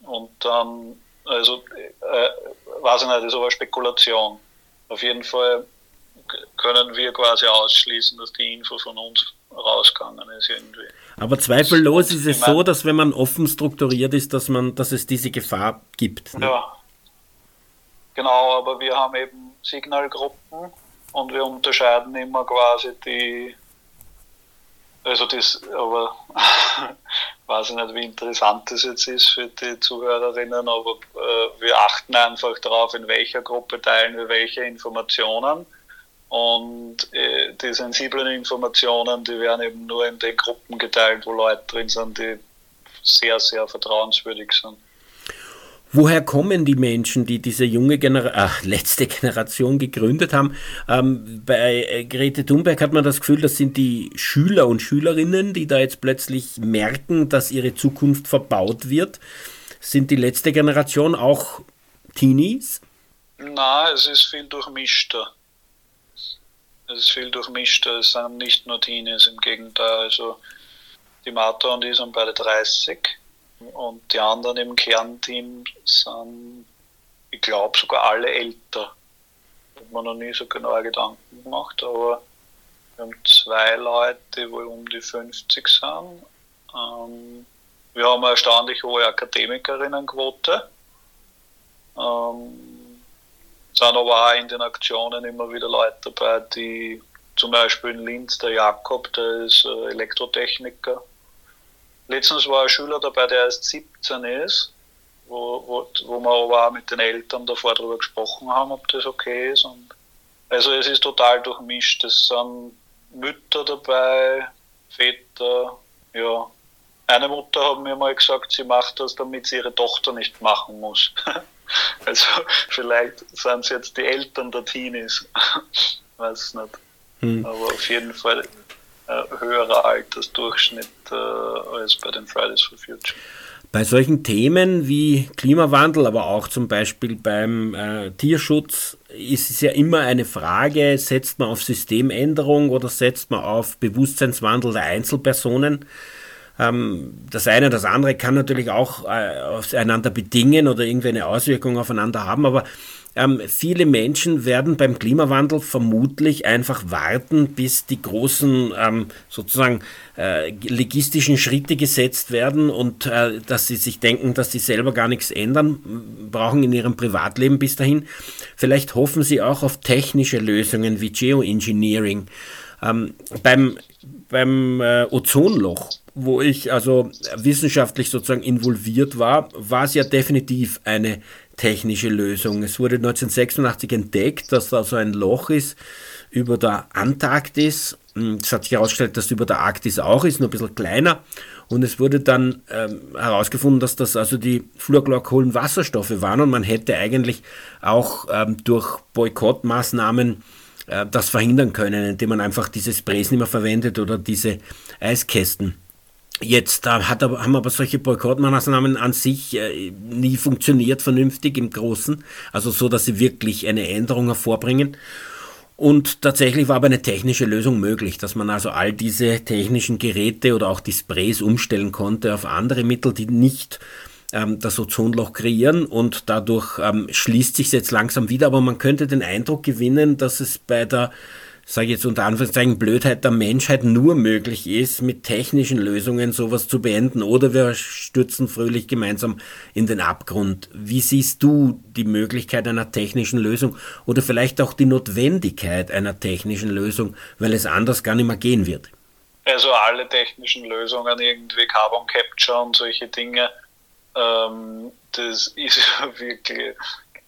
Und dann, also, äh, weiß ich nicht, das ist aber Spekulation. Auf jeden Fall können wir quasi ausschließen, dass die Info von uns rausgegangen ist irgendwie. Aber zweifellos ist es so, dass wenn man offen strukturiert ist, dass man, dass es diese Gefahr gibt. Ne? Ja. Genau, aber wir haben eben Signalgruppen und wir unterscheiden immer quasi die, also das, aber [LAUGHS] weiß ich nicht, wie interessant das jetzt ist für die Zuhörerinnen, aber äh, wir achten einfach darauf, in welcher Gruppe teilen wir welche Informationen und äh, die sensiblen Informationen, die werden eben nur in den Gruppen geteilt, wo Leute drin sind, die sehr, sehr vertrauenswürdig sind. Woher kommen die Menschen, die diese junge Genera Ach, letzte Generation gegründet haben? Ähm, bei äh, Grete Thunberg hat man das Gefühl, das sind die Schüler und Schülerinnen, die da jetzt plötzlich merken, dass ihre Zukunft verbaut wird. Sind die letzte Generation auch Teenies? Nein, es ist viel durchmischter. Es ist viel durchmischter. Es sind nicht nur Teenies, im Gegenteil. Also die Martha und ich sind beide 30 und die anderen im Kernteam sind, ich glaube, sogar alle älter. Hat man noch nie so genaue Gedanken gemacht, aber wir haben zwei Leute, die wohl um die 50 sind. Ähm, wir haben eine erstaunlich hohe Akademikerinnenquote. Ähm, sind aber auch in den Aktionen immer wieder Leute dabei, die zum Beispiel in Linz, der Jakob, der ist äh, Elektrotechniker. Letztens war ein Schüler dabei, der erst 17 ist, wo, wo, wo wir aber auch mit den Eltern davor darüber gesprochen haben, ob das okay ist. Und also es ist total durchmischt. Es sind Mütter dabei, Väter, ja. Eine Mutter hat mir mal gesagt, sie macht das, damit sie ihre Tochter nicht machen muss. [LAUGHS] [LAUGHS] Also vielleicht sind es jetzt die Eltern der Teenies. [LAUGHS] Weiß es nicht. Hm. Aber auf jeden Fall äh, höherer Altersdurchschnitt äh, als bei den Fridays for Future. Bei solchen Themen wie Klimawandel, aber auch zum Beispiel beim äh, Tierschutz ist es ja immer eine Frage, setzt man auf Systemänderung oder setzt man auf Bewusstseinswandel der Einzelpersonen? Ähm, das eine, das andere kann natürlich auch äh, aufeinander bedingen oder irgendwie eine Auswirkung aufeinander haben, aber ähm, viele Menschen werden beim Klimawandel vermutlich einfach warten, bis die großen ähm, sozusagen äh, legistischen Schritte gesetzt werden und äh, dass sie sich denken, dass sie selber gar nichts ändern brauchen in ihrem Privatleben bis dahin. Vielleicht hoffen sie auch auf technische Lösungen wie Geoengineering. Beim beim Ozonloch wo ich also wissenschaftlich sozusagen involviert war, war es ja definitiv eine technische Lösung. Es wurde 1986 entdeckt, dass da so ein Loch ist über der Antarktis. Es hat sich herausgestellt, dass es über der Arktis auch ist, nur ein bisschen kleiner. Und es wurde dann ähm, herausgefunden, dass das also die Fluorchlorkohlenwasserstoffe waren und man hätte eigentlich auch ähm, durch Boykottmaßnahmen äh, das verhindern können, indem man einfach diese Sprays nicht mehr verwendet oder diese Eiskästen. Jetzt äh, hat aber, haben aber solche Boykottmaßnahmen an sich äh, nie funktioniert vernünftig im Großen, also so, dass sie wirklich eine Änderung hervorbringen. Und tatsächlich war aber eine technische Lösung möglich, dass man also all diese technischen Geräte oder auch die Sprays umstellen konnte auf andere Mittel, die nicht ähm, das Ozonloch kreieren. Und dadurch ähm, schließt sich jetzt langsam wieder, aber man könnte den Eindruck gewinnen, dass es bei der sage ich jetzt unter Anführungszeichen, Blödheit der Menschheit nur möglich ist, mit technischen Lösungen sowas zu beenden oder wir stürzen fröhlich gemeinsam in den Abgrund. Wie siehst du die Möglichkeit einer technischen Lösung oder vielleicht auch die Notwendigkeit einer technischen Lösung, weil es anders gar nicht mehr gehen wird? Also alle technischen Lösungen, irgendwie Carbon Capture und solche Dinge, ähm, das ist [LAUGHS] wirklich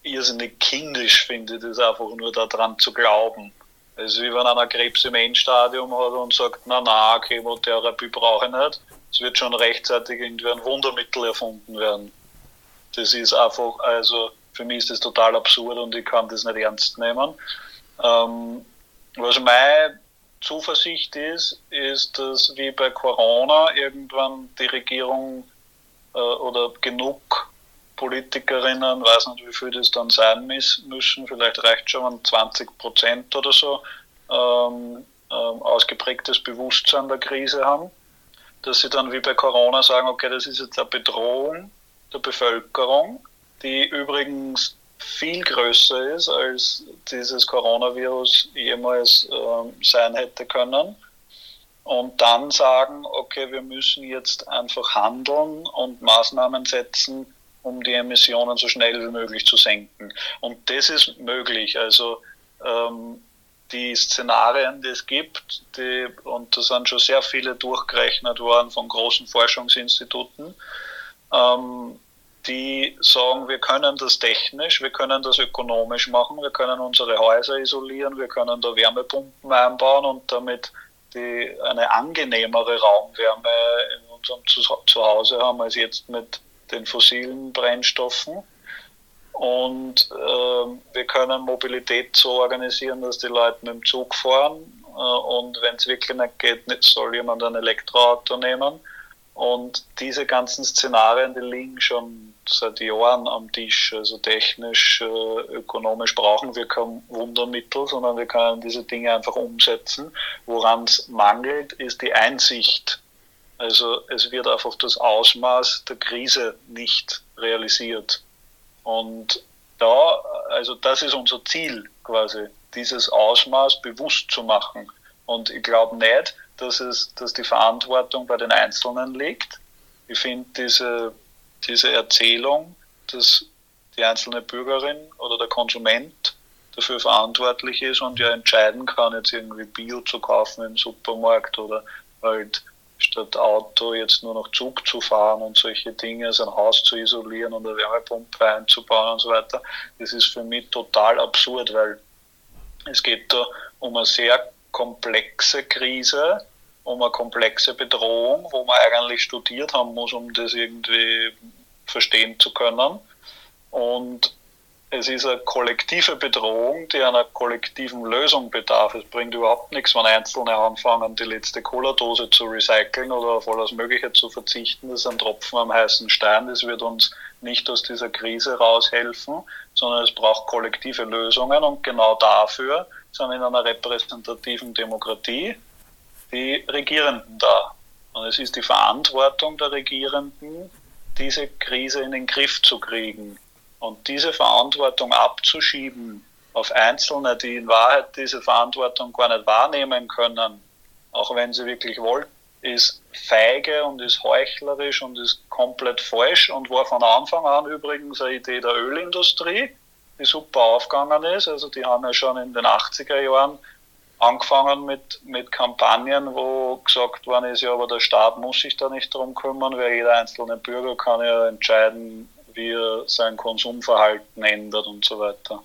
irrsinnig kindisch, finde ich, das einfach nur daran zu glauben. Es ist wie wenn einer Krebs im Endstadium hat und sagt, na na, Chemotherapie brauche ich nicht. Es wird schon rechtzeitig irgendwie ein Wundermittel erfunden werden. Das ist einfach, also für mich ist das total absurd und ich kann das nicht ernst nehmen. Ähm, was meine Zuversicht ist, ist, dass wie bei Corona irgendwann die Regierung äh, oder genug Politikerinnen, weiß nicht, wie viel das dann sein müssen, vielleicht reicht schon, wenn 20 Prozent oder so ähm, ähm, ausgeprägtes Bewusstsein der Krise haben, dass sie dann wie bei Corona sagen, okay, das ist jetzt eine Bedrohung der Bevölkerung, die übrigens viel größer ist, als dieses Coronavirus jemals äh, sein hätte können. Und dann sagen, okay, wir müssen jetzt einfach handeln und Maßnahmen setzen, um die Emissionen so schnell wie möglich zu senken. Und das ist möglich. Also ähm, die Szenarien, die es gibt, die, und da sind schon sehr viele durchgerechnet worden von großen Forschungsinstituten, ähm, die sagen, wir können das technisch, wir können das ökonomisch machen, wir können unsere Häuser isolieren, wir können da Wärmepumpen einbauen und damit die, eine angenehmere Raumwärme in unserem Zuhause haben als jetzt mit den fossilen Brennstoffen. Und äh, wir können Mobilität so organisieren, dass die Leute mit dem Zug fahren. Äh, und wenn es wirklich nicht geht, soll jemand ein Elektroauto nehmen. Und diese ganzen Szenarien, die liegen schon seit Jahren am Tisch. Also technisch, äh, ökonomisch brauchen wir kein Wundermittel, sondern wir können diese Dinge einfach umsetzen. Woran es mangelt, ist die Einsicht. Also es wird einfach das Ausmaß der Krise nicht realisiert. Und da, also das ist unser Ziel quasi, dieses Ausmaß bewusst zu machen. Und ich glaube nicht, dass, es, dass die Verantwortung bei den Einzelnen liegt. Ich finde diese, diese Erzählung, dass die einzelne Bürgerin oder der Konsument dafür verantwortlich ist und ja entscheiden kann, jetzt irgendwie Bio zu kaufen im Supermarkt oder halt statt Auto jetzt nur noch Zug zu fahren und solche Dinge, sein Haus zu isolieren und eine Wärmepumpe einzubauen und so weiter. Das ist für mich total absurd, weil es geht da um eine sehr komplexe Krise, um eine komplexe Bedrohung, wo man eigentlich studiert haben muss, um das irgendwie verstehen zu können. Und es ist eine kollektive Bedrohung, die einer kollektiven Lösung bedarf. Es bringt überhaupt nichts, wenn Einzelne anfangen, die letzte Cola-Dose zu recyceln oder auf alles Mögliche zu verzichten. Das ist ein Tropfen am heißen Stein. Das wird uns nicht aus dieser Krise raushelfen, sondern es braucht kollektive Lösungen. Und genau dafür sind in einer repräsentativen Demokratie die Regierenden da. Und es ist die Verantwortung der Regierenden, diese Krise in den Griff zu kriegen und diese Verantwortung abzuschieben auf Einzelne, die in Wahrheit diese Verantwortung gar nicht wahrnehmen können, auch wenn sie wirklich wollten, ist feige und ist heuchlerisch und ist komplett falsch und war von Anfang an übrigens eine Idee der Ölindustrie, die super aufgegangen ist. Also die haben ja schon in den 80er Jahren angefangen mit, mit Kampagnen, wo gesagt worden ist, ja, aber der Staat muss sich da nicht drum kümmern, weil jeder einzelne Bürger kann ja entscheiden, wie er sein Konsumverhalten ändert und so weiter.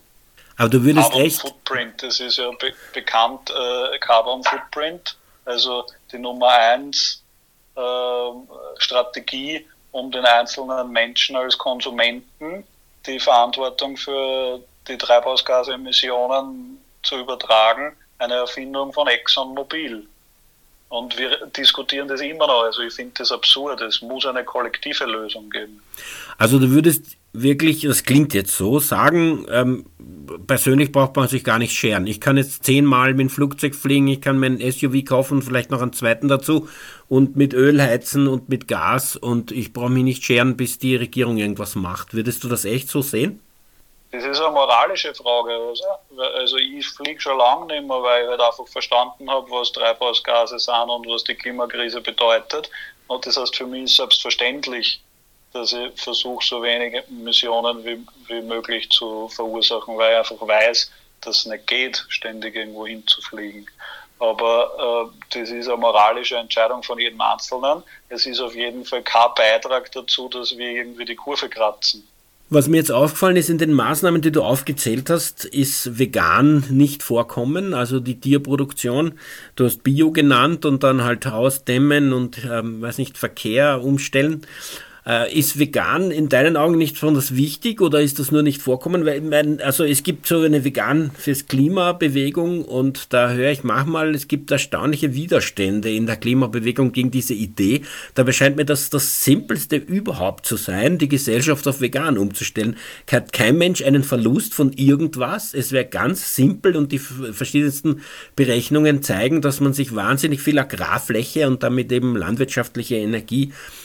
Aber du würdest Carbon echt. Footprint, das ist ja be bekannt, äh, Carbon Footprint, also die Nummer eins äh, Strategie, um den einzelnen Menschen als Konsumenten die Verantwortung für die Treibhausgasemissionen zu übertragen, eine Erfindung von ExxonMobil. Und wir diskutieren das immer noch. Also ich finde das absurd. Es muss eine kollektive Lösung geben. Also du würdest wirklich, das klingt jetzt so, sagen, ähm, persönlich braucht man sich gar nicht scheren. Ich kann jetzt zehnmal mit dem Flugzeug fliegen, ich kann mein SUV kaufen, vielleicht noch einen zweiten dazu und mit Öl heizen und mit Gas und ich brauche mich nicht scheren, bis die Regierung irgendwas macht. Würdest du das echt so sehen? Das ist eine moralische Frage. Also, also ich fliege schon lange nicht mehr, weil ich halt einfach verstanden habe, was Treibhausgase sind und was die Klimakrise bedeutet. Und das heißt, für mich ist selbstverständlich, dass ich versuche, so wenige Emissionen wie, wie möglich zu verursachen, weil ich einfach weiß, dass es nicht geht, ständig irgendwo hinzufliegen. Aber äh, das ist eine moralische Entscheidung von jedem Einzelnen. Es ist auf jeden Fall kein Beitrag dazu, dass wir irgendwie die Kurve kratzen. Was mir jetzt aufgefallen ist in den Maßnahmen, die du aufgezählt hast, ist vegan nicht vorkommen, also die Tierproduktion. Du hast Bio genannt und dann halt Haus dämmen und, ähm, weiß nicht, Verkehr umstellen. Äh, ist vegan in deinen Augen nicht besonders wichtig oder ist das nur nicht vorkommen? Weil, mein, also es gibt so eine vegan fürs Klimabewegung und da höre ich manchmal, es gibt erstaunliche Widerstände in der Klimabewegung gegen diese Idee. Dabei scheint mir das das Simpelste überhaupt zu sein, die Gesellschaft auf vegan umzustellen. Hat kein Mensch einen Verlust von irgendwas. Es wäre ganz simpel und die verschiedensten Berechnungen zeigen, dass man sich wahnsinnig viel Agrarfläche und damit eben landwirtschaftliche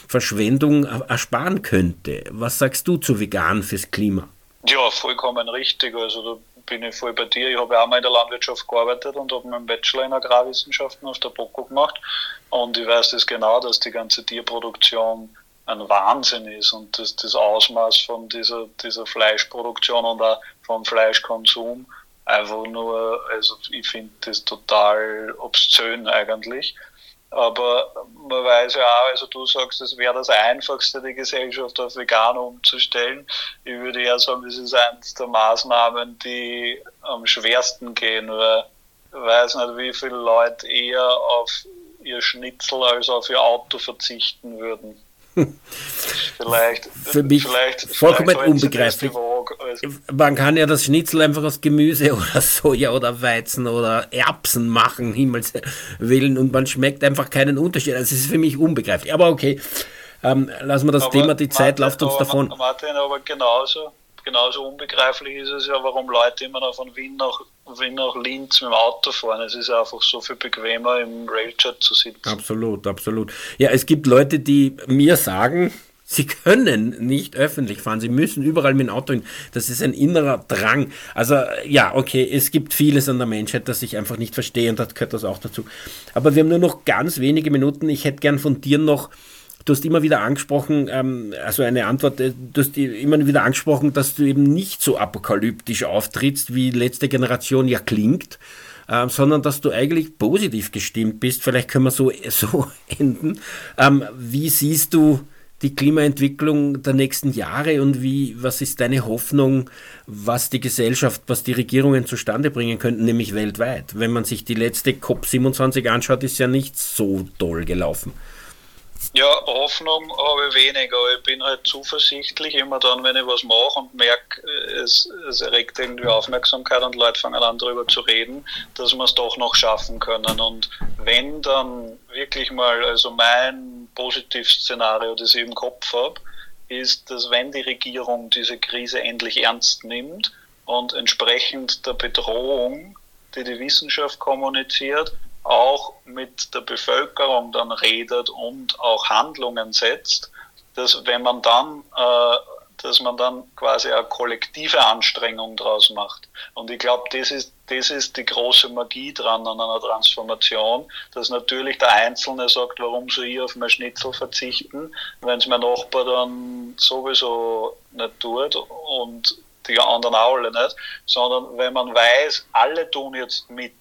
Energieverschwendung ersparen könnte. Was sagst du zu vegan fürs Klima? Ja, vollkommen richtig. Also da bin ich voll bei dir. Ich habe ja auch mal in der Landwirtschaft gearbeitet und habe meinen Bachelor in Agrarwissenschaften auf der BOKU gemacht. Und ich weiß das genau, dass die ganze Tierproduktion ein Wahnsinn ist und das, das Ausmaß von dieser, dieser Fleischproduktion und auch vom Fleischkonsum einfach nur, also ich finde das total obszön eigentlich. Aber man weiß ja auch, also du sagst, es wäre das Einfachste, die Gesellschaft auf vegan umzustellen. Ich würde eher sagen, das ist eines der Maßnahmen, die am schwersten gehen, weil ich weiß nicht, wie viele Leute eher auf ihr Schnitzel als auf ihr Auto verzichten würden. [LAUGHS] vielleicht, Für mich vielleicht, vollkommen vielleicht unbegreiflich. Also Man kann ja das Schnitzel einfach aus Gemüse [LAUGHS] oder Soja oder Weizen oder Erbsen machen, Himmels willen, und man schmeckt einfach keinen Unterschied. Also es ist für mich unbegreiflich. Aber okay, ähm, lassen wir das aber Thema, die Zeit läuft uns davon. Martin, aber genauso genauso unbegreiflich ist es ja, warum Leute immer noch von Wien nach, Wien nach Linz mit dem Auto fahren. Es ist einfach so viel bequemer, im Railchat zu sitzen. Absolut, absolut. Ja, es gibt Leute, die mir sagen, Sie können nicht öffentlich fahren, sie müssen überall mit dem Auto hin. Das ist ein innerer Drang. Also ja, okay, es gibt vieles an der Menschheit, das ich einfach nicht verstehe und das gehört das auch dazu. Aber wir haben nur noch ganz wenige Minuten. Ich hätte gern von dir noch Du hast immer wieder angesprochen, ähm, also eine Antwort, äh, du hast immer wieder angesprochen, dass du eben nicht so apokalyptisch auftrittst, wie letzte Generation ja klingt, äh, sondern dass du eigentlich positiv gestimmt bist. Vielleicht können wir so, [LAUGHS] so enden. Ähm, wie siehst du die Klimaentwicklung der nächsten Jahre und wie, was ist deine Hoffnung, was die Gesellschaft, was die Regierungen zustande bringen könnten, nämlich weltweit? Wenn man sich die letzte COP27 anschaut, ist ja nicht so toll gelaufen. Ja, Hoffnung habe ich wenig, aber ich bin halt zuversichtlich immer dann, wenn ich was mache und merke, es, es erregt irgendwie Aufmerksamkeit und Leute fangen an darüber zu reden, dass wir es doch noch schaffen können. Und wenn dann wirklich mal, also mein Positivszenario, das ich im Kopf habe, ist, dass wenn die Regierung diese Krise endlich ernst nimmt und entsprechend der Bedrohung, die die Wissenschaft kommuniziert, auch mit der Bevölkerung dann redet und auch Handlungen setzt, dass wenn man dann, äh, dass man dann quasi eine kollektive Anstrengung draus macht. Und ich glaube, das ist, das ist die große Magie dran an einer Transformation, dass natürlich der Einzelne sagt, warum soll ich auf mein Schnitzel verzichten, wenn es mein Nachbar dann sowieso nicht tut und die anderen auch alle nicht, sondern wenn man weiß, alle tun jetzt mit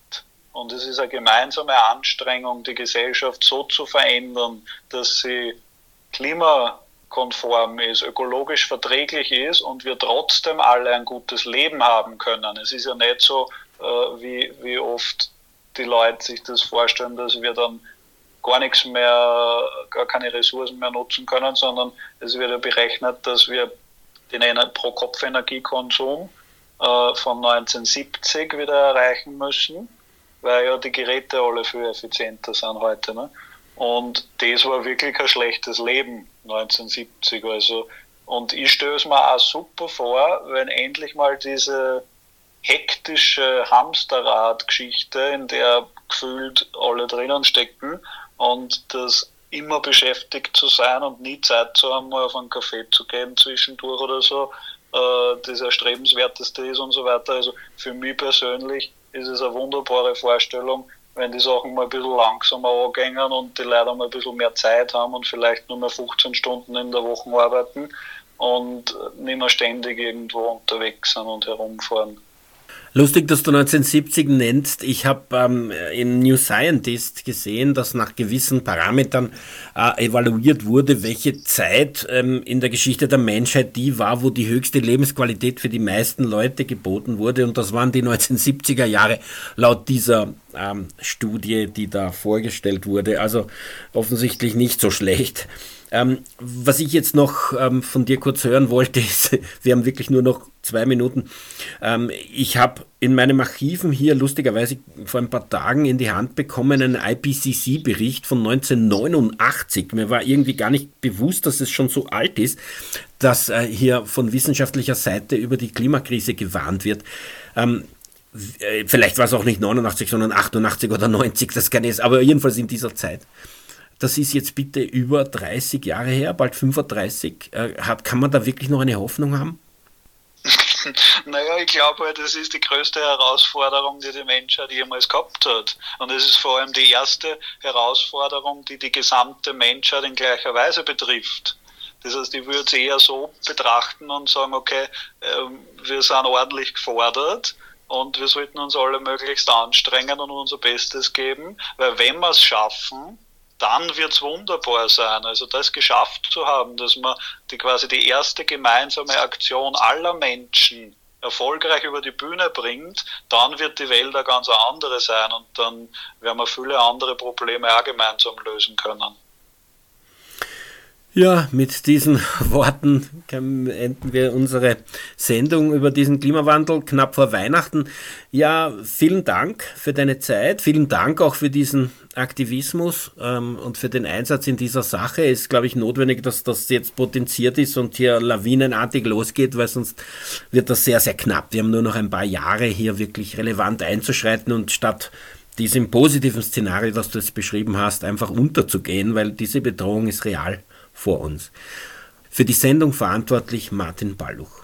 und es ist eine gemeinsame Anstrengung, die Gesellschaft so zu verändern, dass sie klimakonform ist, ökologisch verträglich ist und wir trotzdem alle ein gutes Leben haben können. Es ist ja nicht so, äh, wie, wie oft die Leute sich das vorstellen, dass wir dann gar nichts mehr, gar keine Ressourcen mehr nutzen können, sondern es wird ja berechnet, dass wir den Pro-Kopf-Energiekonsum äh, von 1970 wieder erreichen müssen weil ja die Geräte alle viel effizienter sind heute. Ne? Und das war wirklich ein schlechtes Leben 1970. Also, und ich stelle es mir auch super vor, wenn endlich mal diese hektische Hamsterrad-Geschichte, in der gefühlt alle drinnen stecken und das immer beschäftigt zu sein und nie Zeit zu haben, mal auf einen Kaffee zu gehen zwischendurch oder so, äh, das erstrebenswerteste ist und so weiter. Also für mich persönlich ist es eine wunderbare Vorstellung, wenn die Sachen mal ein bisschen langsamer angehen und die Leute mal ein bisschen mehr Zeit haben und vielleicht nur mehr 15 Stunden in der Woche arbeiten und nicht mehr ständig irgendwo unterwegs sind und herumfahren. Lustig, dass du 1970 nennst. Ich habe ähm, in New Scientist gesehen, dass nach gewissen Parametern äh, evaluiert wurde, welche Zeit ähm, in der Geschichte der Menschheit die war, wo die höchste Lebensqualität für die meisten Leute geboten wurde. Und das waren die 1970er Jahre laut dieser ähm, Studie, die da vorgestellt wurde. Also offensichtlich nicht so schlecht. Ähm, was ich jetzt noch ähm, von dir kurz hören wollte, [LAUGHS] ist, wir haben wirklich nur noch zwei Minuten. Ähm, ich habe in meinen Archiven hier lustigerweise vor ein paar Tagen in die Hand bekommen einen IPCC-Bericht von 1989. Mir war irgendwie gar nicht bewusst, dass es schon so alt ist, dass äh, hier von wissenschaftlicher Seite über die Klimakrise gewarnt wird. Ähm, äh, vielleicht war es auch nicht 89, sondern 88 oder 90, das kann ich, aber jedenfalls in dieser Zeit. Das ist jetzt bitte über 30 Jahre her, bald 35. Äh, hat, kann man da wirklich noch eine Hoffnung haben? [LAUGHS] Naja, ich glaube halt, das ist die größte Herausforderung, die die Menschheit jemals gehabt hat. Und es ist vor allem die erste Herausforderung, die die gesamte Menschheit in gleicher Weise betrifft. Das heißt, ich würde es eher so betrachten und sagen, okay, ähm, wir sind ordentlich gefordert und wir sollten uns alle möglichst anstrengen und unser Bestes geben, weil wenn wir es schaffen, dann wird es wunderbar sein. Also das geschafft zu haben, dass man die quasi die erste gemeinsame Aktion aller Menschen erfolgreich über die Bühne bringt, dann wird die Welt eine ganz andere sein und dann werden wir viele andere Probleme auch gemeinsam lösen können. Ja, mit diesen Worten enden wir unsere Sendung über diesen Klimawandel knapp vor Weihnachten. Ja, vielen Dank für deine Zeit, vielen Dank auch für diesen Aktivismus ähm, und für den Einsatz in dieser Sache. Ist, glaube ich, notwendig, dass das jetzt potenziert ist und hier lawinenartig losgeht, weil sonst wird das sehr, sehr knapp. Wir haben nur noch ein paar Jahre hier wirklich relevant einzuschreiten und statt diesem positiven Szenario, das du jetzt beschrieben hast, einfach unterzugehen, weil diese Bedrohung ist real vor uns. Für die Sendung verantwortlich Martin Balluch.